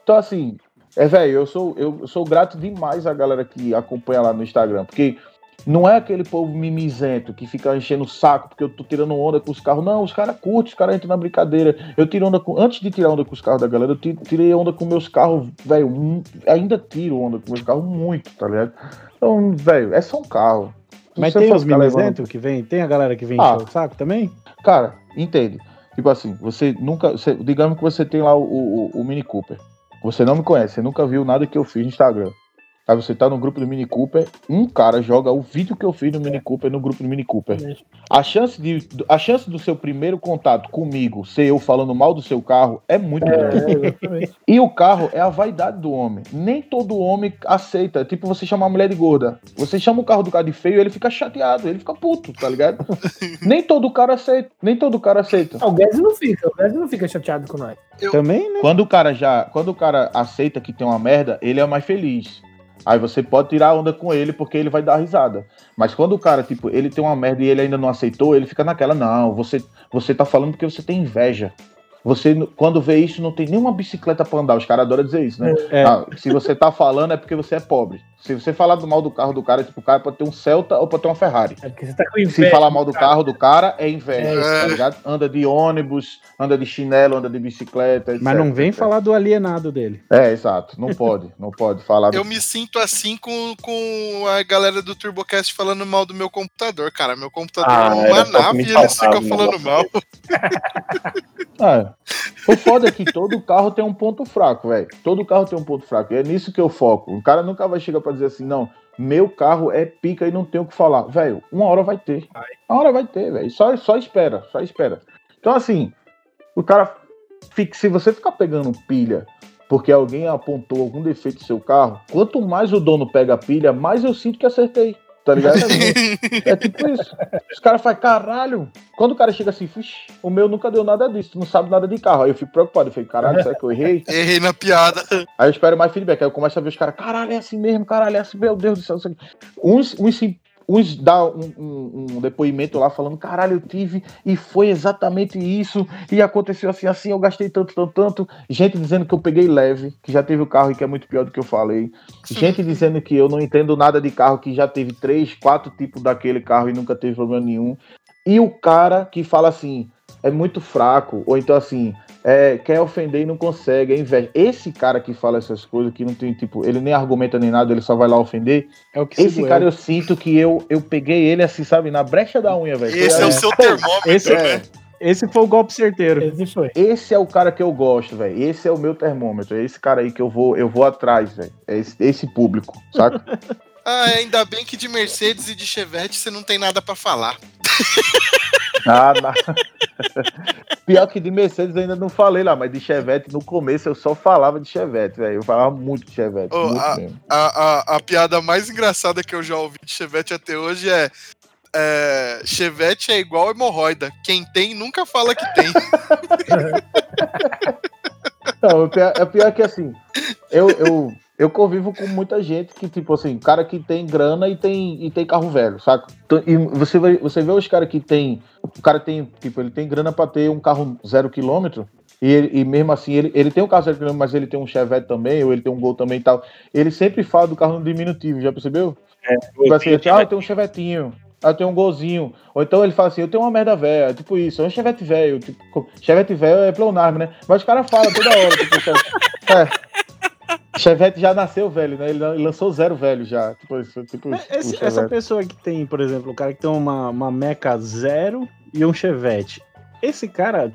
Então, assim, é, velho, eu sou, eu sou grato demais à galera que acompanha lá no Instagram, porque não é aquele povo mimizento que fica enchendo o saco porque eu tô tirando onda com os carros. Não, os caras curtem, os caras entram na brincadeira. Eu tiro onda com. Antes de tirar onda com os carros da galera, eu ti- tirei onda com meus carros, velho. Ainda tiro onda com meus carros muito, tá ligado? Então, velho, é só um carro. Se Mas tem os mimizentos que vem? Tem a galera que vem Ah. encher o saco também? Cara, entende? Tipo assim, você nunca. você- digamos que você tem lá o, o, o Mini Cooper. Você não me conhece, você nunca viu nada que eu fiz no Instagram. Aí você tá no grupo do Mini Cooper, um cara joga o vídeo que eu fiz no Mini Cooper no grupo do Mini Cooper. A chance, de, a chance do seu primeiro contato comigo ser eu falando mal do seu carro é muito grande. É. E o carro é a vaidade do homem. Nem todo homem aceita. Tipo, você chama a mulher de gorda. Você chama o carro do cara de feio, ele fica chateado, ele fica puto, tá ligado? nem todo cara aceita. Nem todo cara aceita. Ah, O Guedes não fica, o Guedes não fica chateado com nós. Eu- Também, né? Quando o cara já. Quando o cara aceita que tem uma merda, ele é mais feliz. Aí você pode tirar onda com ele porque ele vai dar risada. Mas quando o cara, tipo, ele tem uma merda e ele ainda não aceitou, ele fica naquela, não, você, você tá falando porque você tem inveja. Você, quando vê isso, não tem nenhuma bicicleta pra andar. Os caras adoram dizer isso, né? É. Ah, se você tá falando é porque você é pobre. Se você falar do mal do carro do cara, tipo, o cara pode ter um Celta ou pode ter uma Ferrari. É porque você tá com Se inveja. falar mal do carro do cara, é inveja, É. tá ligado? Anda de ônibus, anda de chinelo, anda de bicicleta, Mas etc, não vem etc. falar do alienado dele. É, exato. Não pode, não pode falar. Eu me sinto assim com, com a galera do TurboCast falando mal do meu computador, cara. Meu computador Ah, é uma nave e eles ficam falando né? mal. O foda é que todo carro tem um ponto fraco, velho. Todo carro tem um ponto fraco. E é nisso que eu foco. O cara nunca vai chegar pra dizer assim, não, meu carro é pica e não tem o que falar. Velho, uma hora vai ter. Uma hora vai ter, velho. Só, só espera, só espera. Então, assim, o cara. Fica, se você ficar pegando pilha porque alguém apontou algum defeito no seu carro, quanto mais o dono pega a pilha, mais eu sinto que acertei. Tá ligado? É tipo isso. Os caras fazem, caralho. Quando o cara chega assim, "Vixe, o meu nunca deu nada disso, tu não sabe nada de carro. Aí eu fico preocupado. Eu falei, caralho, será que eu errei? Errei na piada. Aí eu espero mais feedback. Aí eu começo a ver os caras, caralho, é assim mesmo, caralho, é assim, meu Deus do céu. isso aqui." Uns, uns, se- uns dá um, um- um depoimento lá falando, caralho, eu tive e foi exatamente isso, e aconteceu assim, assim, eu gastei tanto, tanto, tanto. Gente dizendo que eu peguei leve, que já teve o carro e que é muito pior do que eu falei. Gente dizendo que eu não entendo nada de carro, que já teve três, quatro tipos daquele carro e nunca teve problema nenhum. E o cara que fala assim, é muito fraco, ou então assim, é, quer ofender e não consegue, é inveja. Esse cara que fala essas coisas, que não tem, tipo, ele nem argumenta nem nada, ele só vai lá ofender. É o que Esse se cara eu sinto que eu, eu peguei ele assim, sabe, na brecha da unha, velho. Esse é, Foi o seu termômetro, Esse, né? esse foi o golpe certeiro. Esse foi. Esse é o cara que eu gosto, velho. Esse é o meu termômetro. É esse cara aí que eu vou, eu vou atrás, velho. É esse, esse público, saca? Ah, ainda bem que de Mercedes e de Chevette você não tem nada pra falar. Ah, na- Pior que de Mercedes eu ainda não falei lá, mas de Chevette no começo eu só falava de Chevette, velho. Eu falava muito de Chevette, Ô, muito a-. A, a, a piada mais engraçada que eu já ouvi de Chevette até hoje é, é, Chevette é igual hemorroida. Quem tem nunca fala que tem. Não, o pior, é pior que assim, eu, eu, eu convivo com muita gente que, tipo assim, cara que tem grana e tem, e tem carro velho, saca? Então, E você, vai, você vê os caras que tem. O cara tem, tipo, ele tem grana pra ter um carro zero quilômetro. E, ele- e mesmo assim, ele, ele tem um carro zero quilômetro, mas ele tem um Chevette também, ou ele tem um Gol também e tal. Ele sempre fala do carro no diminutivo, já percebeu? Tipo assim, ah, eu tenho um chevetinho. Ah, eu tenho um golzinho. Ou então ele fala assim, eu tenho uma merda velha. Tipo isso, é um chevette velho. Tipo, chevette velho é pleonasmo, né? Mas os caras falam toda hora. Tipo, é. Chevette já nasceu velho, né? Ele lançou zero velho já. Tipo. Tipo, isso, esse- o essa pessoa que tem, por exemplo, o cara que tem uma, uma Meca zero e um Chevette. Esse cara,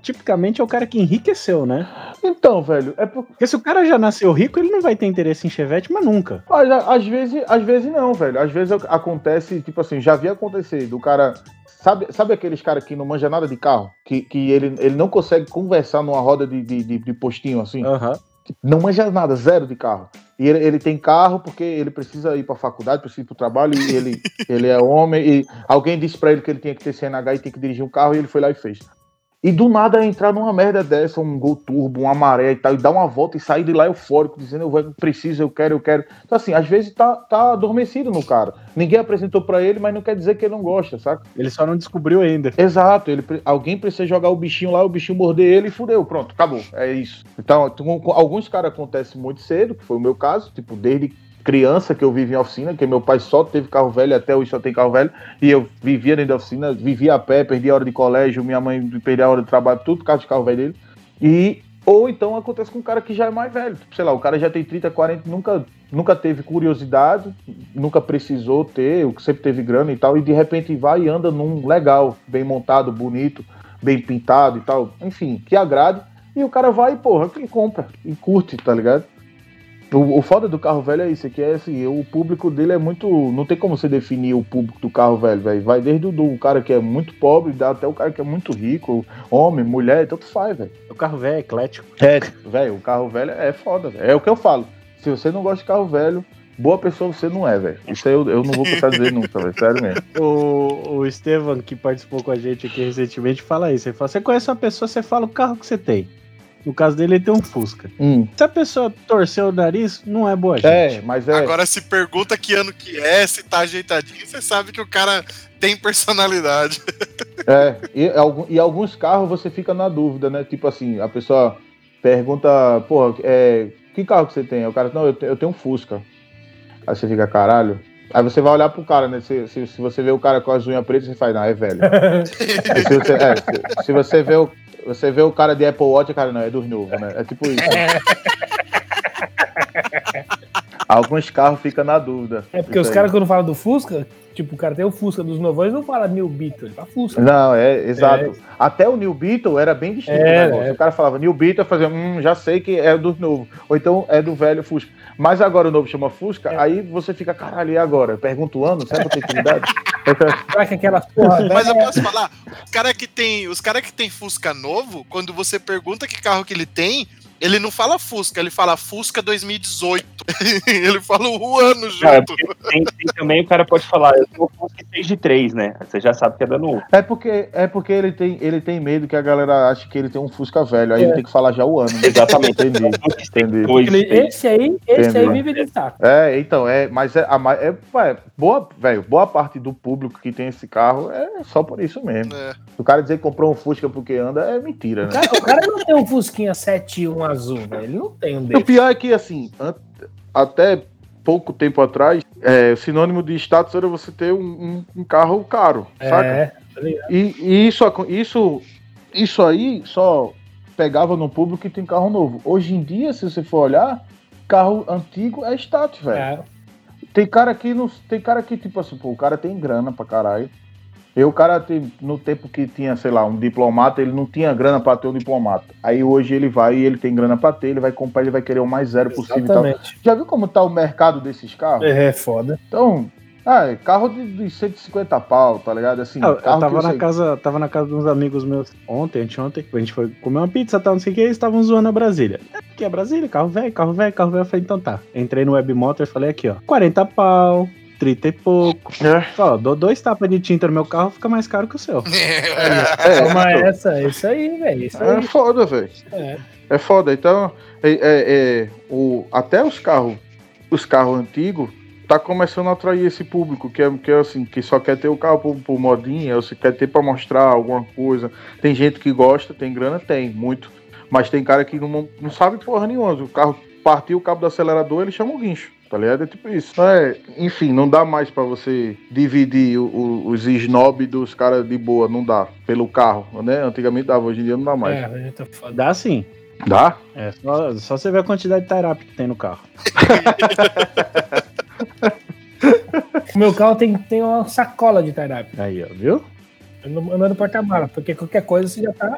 tipicamente é o cara que enriqueceu, né? Então, velho, é por... Porque se o cara já nasceu rico, ele não vai ter interesse em Chevette, mas nunca. Mas, às vezes, às vezes não, velho. Às vezes ac- acontece, tipo assim, já vi acontecer do cara. Sabe, sabe aqueles caras que não manja nada de carro? Que, que ele, ele não consegue conversar numa roda de, de, de- de postinho assim? Aham. Não manja nada, zero de carro. E ele, ele tem carro porque ele precisa ir pra faculdade, precisa ir pro trabalho, e ele, ele é homem, e alguém disse pra ele que ele tinha que ter CNH e tinha que dirigir um carro, e ele foi lá e fez. E do nada entrar numa merda dessa, um gol turbo, uma maré e tal, e dar uma volta e sair de lá eufórico, dizendo eu preciso, eu quero, eu quero. Então, assim, às vezes tá, tá adormecido no cara. Ninguém apresentou pra ele, mas não quer dizer que ele não gosta, saca? Ele só não descobriu ainda. Exato, ele, alguém precisa jogar o bichinho lá, o bichinho morder ele e fudeu, pronto, acabou. É isso. Então, alguns caras acontecem muito cedo, que foi o meu caso, tipo, desde criança que eu vivi em oficina, que meu pai só teve carro velho, até hoje só tem carro velho, e eu vivia dentro da oficina, vivia a pé, perdia a hora de colégio, minha mãe perdia a hora de trabalho, tudo por causa de carro velho dele. E ou então acontece com um cara que já é mais velho, tipo, sei lá, o cara já tem 30, 40, nunca nunca teve curiosidade, nunca precisou ter, sempre teve grana e tal, e de repente vai e anda num legal, bem montado, bonito, bem pintado e tal, enfim, que agrade, e o cara vai porra, e compra, e curte, tá ligado? O, o foda do carro velho é isso, é que é assim, o público dele é muito. Não tem como você definir o público do carro velho, velho. Vai desde o do cara que é muito pobre, dá até o cara que é muito rico, homem, mulher, tanto faz, velho. O carro velho é eclético. É, velho, o carro velho é foda, velho. É o que eu falo. Se você não gosta de carro velho, boa pessoa você não é, velho. Isso aí eu, eu não vou precisar dizer nunca, velho. Sério mesmo. O, o Estevam, que participou com a gente aqui recentemente, fala isso. Ele fala: você conhece uma pessoa, você fala o carro que você tem. No caso dele, ele tem um Fusca. Hum. Se a pessoa torceu o nariz, não é boa gente. É, mas é. Agora se pergunta que ano que é, se tá ajeitadinho, você sabe que o cara tem personalidade. É, e, e alguns carros você fica na dúvida, né? Tipo assim, a pessoa pergunta, pô, é, que carro que você tem? Aí O cara, não, eu, eu tenho um Fusca. Aí você fica, caralho. Aí você vai olhar pro cara, né? Se, se, se você vê o cara com as unhas pretas, você faz, não, é velho. Se, você, é, se, se você vê o. Você vê o cara de Apple Watch, cara, não, é dos novos, né? É tipo isso. Alguns carros ficam na dúvida. É porque os caras, quando falam do Fusca, tipo, o cara tem o Fusca dos novos, eles não falam New Beetle, ele fala Fusca. Não, é, exato. Até o New Beetle era bem distinto É, o negócio. é. O cara falava New Beetle, eu fazia, hum, já sei que é do novo. Ou então é do velho Fusca. Mas agora o novo chama Fusca, É. aí você fica, caralho, e agora? Pergunta o ano, será que eu tenho que aquelas porra Mas eu posso falar, os caras que tem, os cara que tem Fusca novo, quando você pergunta que carro que ele tem, ele não fala Fusca, ele fala Fusca 2018. ele fala o ano é junto. tem, tem também o cara pode falar, eu tenho um Fusca 6 de 3, né? Você já sabe que é da novo. É porque, é porque ele, tem, ele tem medo que a galera ache que ele tem um Fusca velho, aí ele tem que falar já o ano. Né? Exatamente. Entendi. Entendi. Ele- três. esse aí, esse aí Entendi. vive de saco. É, então, é, mas é, é, é boa, velho, boa parte do público que tem esse carro é só por isso mesmo. É. O cara dizer que comprou um Fusca porque anda é mentira, O né? cara, o cara não tem um Fusquinha 71 azul, velho. Não tem um O dele. pior é que, assim, até pouco tempo atrás, é, sinônimo de status era você ter um, um- um carro caro, saca? É, tá ligado? E, e isso, isso, isso aí só pegava no público que tem carro novo. Hoje em dia, se você for olhar, carro antigo é status, velho. É. Tem cara que não. Tem cara que, tipo assim, pô, o cara tem grana pra caralho. E o cara no tempo que tinha, sei lá, um diplomata, ele não tinha grana pra ter um diplomata. Aí hoje ele vai e ele tem grana pra ter, ele vai comprar, ele vai querer o mais zero possível e tal. Exatamente. Já viu como tá o mercado desses carros? É, foda. Então, ah, é carro de, de 150 pau, tá ligado? Assim, Ah, eu carro tava que na sei- casa, tava na casa de uns amigos meus ontem, anteontem, a gente foi comer uma pizza, tal, não sei o que, eles estavam zoando a Brasília. É, que é Brasília, carro velho, carro velho, carro velho. Eu falei, então tá. Entrei no Webmotor e falei aqui, ó, 40 pau, 30 e pouco. É. Ó, dou dois tapas de tinta no meu carro, fica mais caro que o seu. É, Toma então, essa, é isso aí, velho. Isso é aí. foda, velho. É. É foda. Então, é, é- é, o, até os carros, os carros antigos, tá começando a atrair esse público que é, que é assim, que só quer ter o carro por, por modinha, ou se quer ter pra mostrar alguma coisa. Tem gente que gosta, tem grana, tem, muito. Mas tem cara que não, não sabe porra nenhuma. O carro partiu o cabo do acelerador, ele chama o guincho. Tá ligado? É tipo isso. É, enfim, não dá mais pra você dividir o- o- os snob dos caras de boa, não dá. Pelo carro, né? Antigamente dava, hoje em dia não dá mais. É, tá foda. Dá sim. Dá? É só, só você ver a quantidade de tie que tem no carro. O meu carro tem, tem uma sacola de tie Aí, ó, viu? Eu não ando no porta-mala, porque qualquer coisa você já tá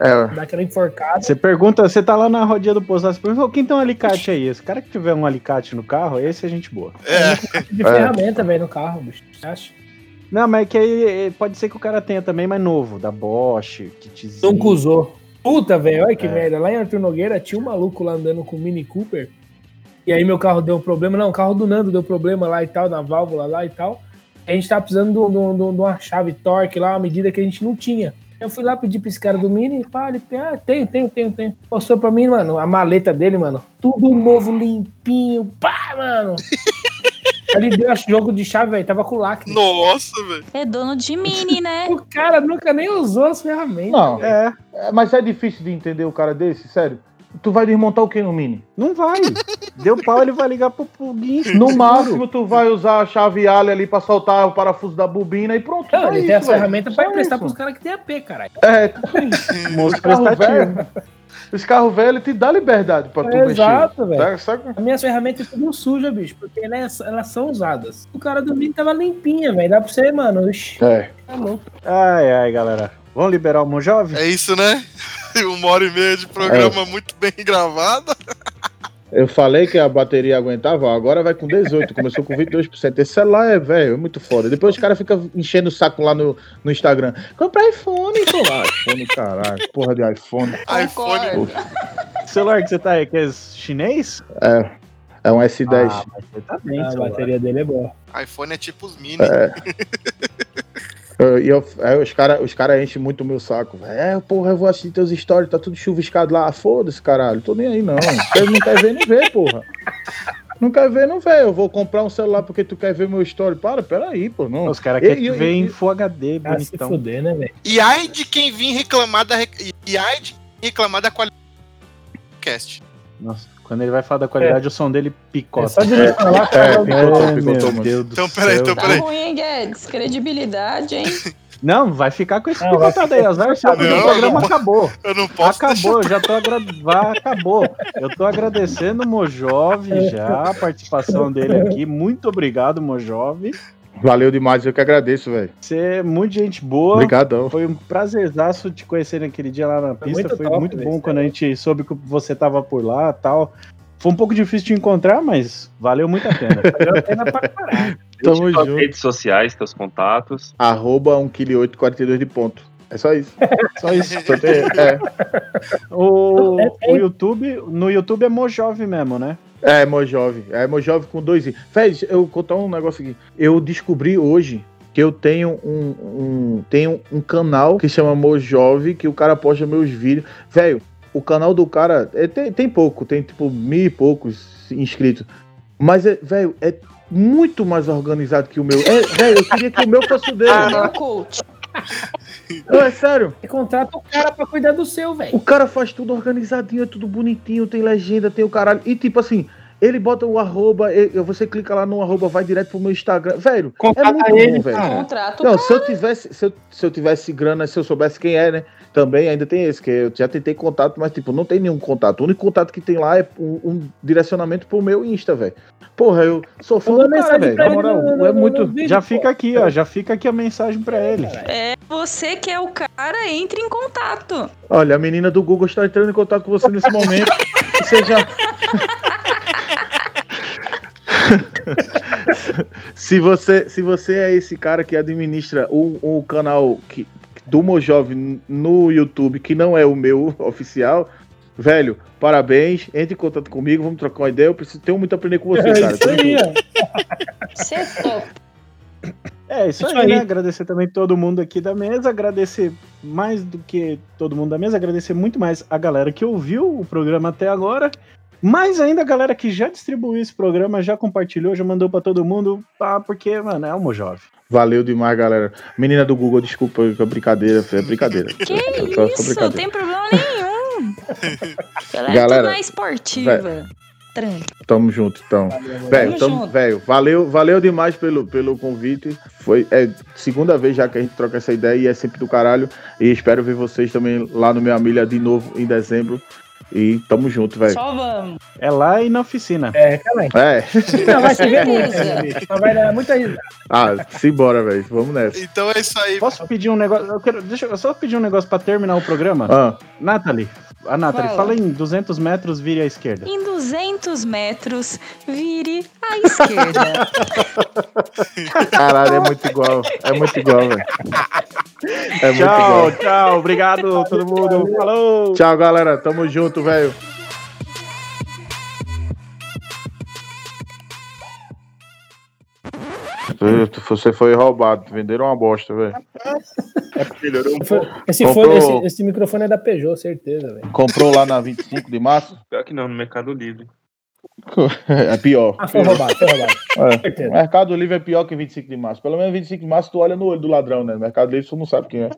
É, dá aquela enforcada. Você pergunta, você tá lá na rodinha do posto, você pergunta, quem tem um alicate aí? Esse cara que tiver um alicate no carro, esse é gente boa. É, de É. ferramenta, velho, no carro, bicho. Você acha? Não, mas é que aí eh, pode ser que o cara tenha também mais novo, da Bosch, kitzinho. Nunca usou. Puta, velho, olha que É. merda. Lá em Arthur Nogueira tinha um maluco lá andando com o Mini Cooper. E aí meu carro deu problema. Não, o carro do Nando deu problema lá e tal, na válvula lá e tal. A gente tava precisando de, um- de um- de um- uma chave torque lá, uma medida que a gente não tinha. Eu fui lá pedir pra esse cara do Mini, pá, ele, ah, tenho, tenho, tenho, tenho. Mostrou pra mim, mano, a maleta dele, mano, tudo novo, limpinho, pá, mano. Ele deu acho, jogo de chave, velho, tava com lacre. nossa, velho. É dono de mini, né? O cara nunca nem usou as ferramentas. Não, É, é, mas é difícil de entender o cara desse, sério. Tu vai desmontar o que no Mini? não vai. Deu pau, ele vai ligar pro, pro guincho. No máximo, tu vai usar a chave alha ali pra soltar o parafuso da bobina e pronto. Não, é ele tem as isso, velho. ferramentas pra Só emprestar isso. pros caras que tem AP, caralho. É, Moço prestativo. velho. Esse carro velho te dá liberdade pra tu Exato, mexer. velho. Saca? Saca? As minhas ferramentas tudo suja, bicho, porque elas, elas são usadas. O cara do Mini tava limpinha, velho. Dá pra você, mano. Oxi, É. tá louco. Ai, ai, galera. Vamos liberar o Mojove? É isso, né? Uma hora e meia de programa muito bem gravada. Eu falei que a bateria aguentava, ó, agora vai com 18, começou com 22%. Esse celular é, velho, é muito foda. Depois os caras ficam enchendo o saco lá no, no Instagram. Compra iPhone, pô. Ah, iPhone, caralho. Porra de iPhone. iPhone. Celular que você tá aí? Que é chinês? É, é um S10. Ah, mas você tá bem, a celular. bateria dele é boa. iPhone é tipo os mini. Eu- E eu, é, os caras os cara enchem muito o meu saco. velho. É, porra, eu vou assistir teus stories, tá tudo chuviscado lá. Foda-se, caralho. Tô nem aí, não. Você não quer ver, não vê, porra. Não quer ver, não vê. Eu vou comprar um celular porque tu quer ver meu story. Para, peraí, pô. Não. Os caras querem ver em Full HD, Ah, se bonitão. fuder, né, velho? E ai de quem vir reclamar da. E ai de quem reclamar da qualidade do cast. Nossa, quando ele vai falar da qualidade, o som dele É picota. só de ele falar, É, cara, picotou, picotou, meu. Deus do Então, peraí, céu. então, Tá peraí. ruim, hein, Guedes? Credibilidade, hein? Não, vai ficar com esse Não, vai picotado aí. Azar sabe, Não, o programa não. acabou. Eu não posso Acabou, eu já tô agradecendo. Acabou. Eu tô agradecendo o Mojove já, a participação dele aqui. Muito obrigado, Mojove. Valeu demais, eu que agradeço, velho. Você é muito gente boa. Obrigadão. Foi um prazerzaço te conhecer naquele dia lá na Foi pista. muito Foi top, muito bom quando a gente soube que você tava por lá e tal. Foi um pouco difícil de encontrar, mas valeu muito a pena. valeu a pena pra caralho. Tamo junto. redes sociais, teus contatos. Arroba 1,842 de ponto. É só isso. Só isso. É, O, o YouTube, no YouTube é Mojove mesmo, né? É Mojove. É Mojove com dois i. Véi, eu vou contar um negócio aqui. Eu descobri hoje que eu tenho um, um- tenho um canal que chama Mojove, que o cara posta meus vídeos. Velho, o canal do cara é, tem, tem pouco, tem tipo mil e poucos inscritos. Mas, é, velho, é muito mais organizado que o meu. É, velho, eu queria que o meu fosse o dele. Meu coach. Não, é sério. Você contrata o cara pra cuidar do seu, velho. O cara faz tudo organizadinho, é tudo bonitinho, tem legenda, tem o caralho. E tipo assim, ele bota o arroba, e- você clica lá no arroba, vai direto pro meu Instagram. Velho, é Contrata muito ele, bom, velho. Contrato. Não, se eu tivesse, se eu, se eu tivesse grana, se eu soubesse quem é, né? Também ainda tem esse, que eu já tentei contato, mas tipo, não tem nenhum contato. O único contato que tem lá é um, um direcionamento pro meu Insta, velho. Porra, eu sou fã Manda do cara, velho. Na moral, é muito. Já fica aqui, ó. Já fica aqui a mensagem pra ele. É você que é o cara, entre em contato. Olha, a menina do Google está entrando em contato com você nesse momento. Você já. se, você, se você é esse cara que administra o, o canal que, do Mojove no YouTube, que não é o meu oficial, velho, parabéns. Entre em contato comigo, vamos trocar uma ideia. Eu preciso tenho muito a aprender com você, É cara. isso aí. Você é top. É isso, Isso aí, aí. né? Agradecer também todo mundo aqui da mesa, agradecer mais do que todo mundo da mesa, agradecer muito mais a galera que ouviu o programa até agora, mais ainda a galera que já distribuiu esse programa, já compartilhou, já mandou pra todo mundo, ah, porque, mano, é o Mojove. Valeu demais, galera. Menina do Google, desculpa, é brincadeira, é brincadeira. Que só isso, não tem problema nenhum. Ela é Galera, tudo Tamo junto, então. Velho, Tamo velho, valeu, valeu demais pelo, pelo convite. Foi é segunda vez já que a gente troca essa ideia e é sempre do caralho. E espero ver vocês também lá no Minha Milha de novo em dezembro. E tamo junto, velho. Só vamos. É lá e na oficina. É, também. É. Não, vai se ver muito. Beleza. né? Só vai dar muita risada. Ah, simbora, velho. Vamos nessa. Então é isso aí. Posso pedir um negócio? Eu quero, deixa eu só pedir um negócio pra terminar o programa. Ah, Nathalie, a Nathalie, Fala. fala em 200 metros, vire à esquerda. Em 200 metros, vire à esquerda. caralho, é muito igual. É muito igual, velho. É muito Tchau, igual. tchau. Obrigado, todo mundo. Falou. Tchau, galera. Tamo junto, velho. Você foi roubado. Venderam uma bosta, velho. Melhorou um pouco. Esse, Comprou- fone, esse, esse microfone é da Peugeot, certeza, velho. Comprou lá na 25 de março? Pior que não, no Mercado Livre. É pior. Ah, foi roubado, foi roubado. É. Mercado Livre é pior que 25 de março. Pelo menos 25 de março tu olha no olho do ladrão, né? Mercado Livre tu não sabe quem é.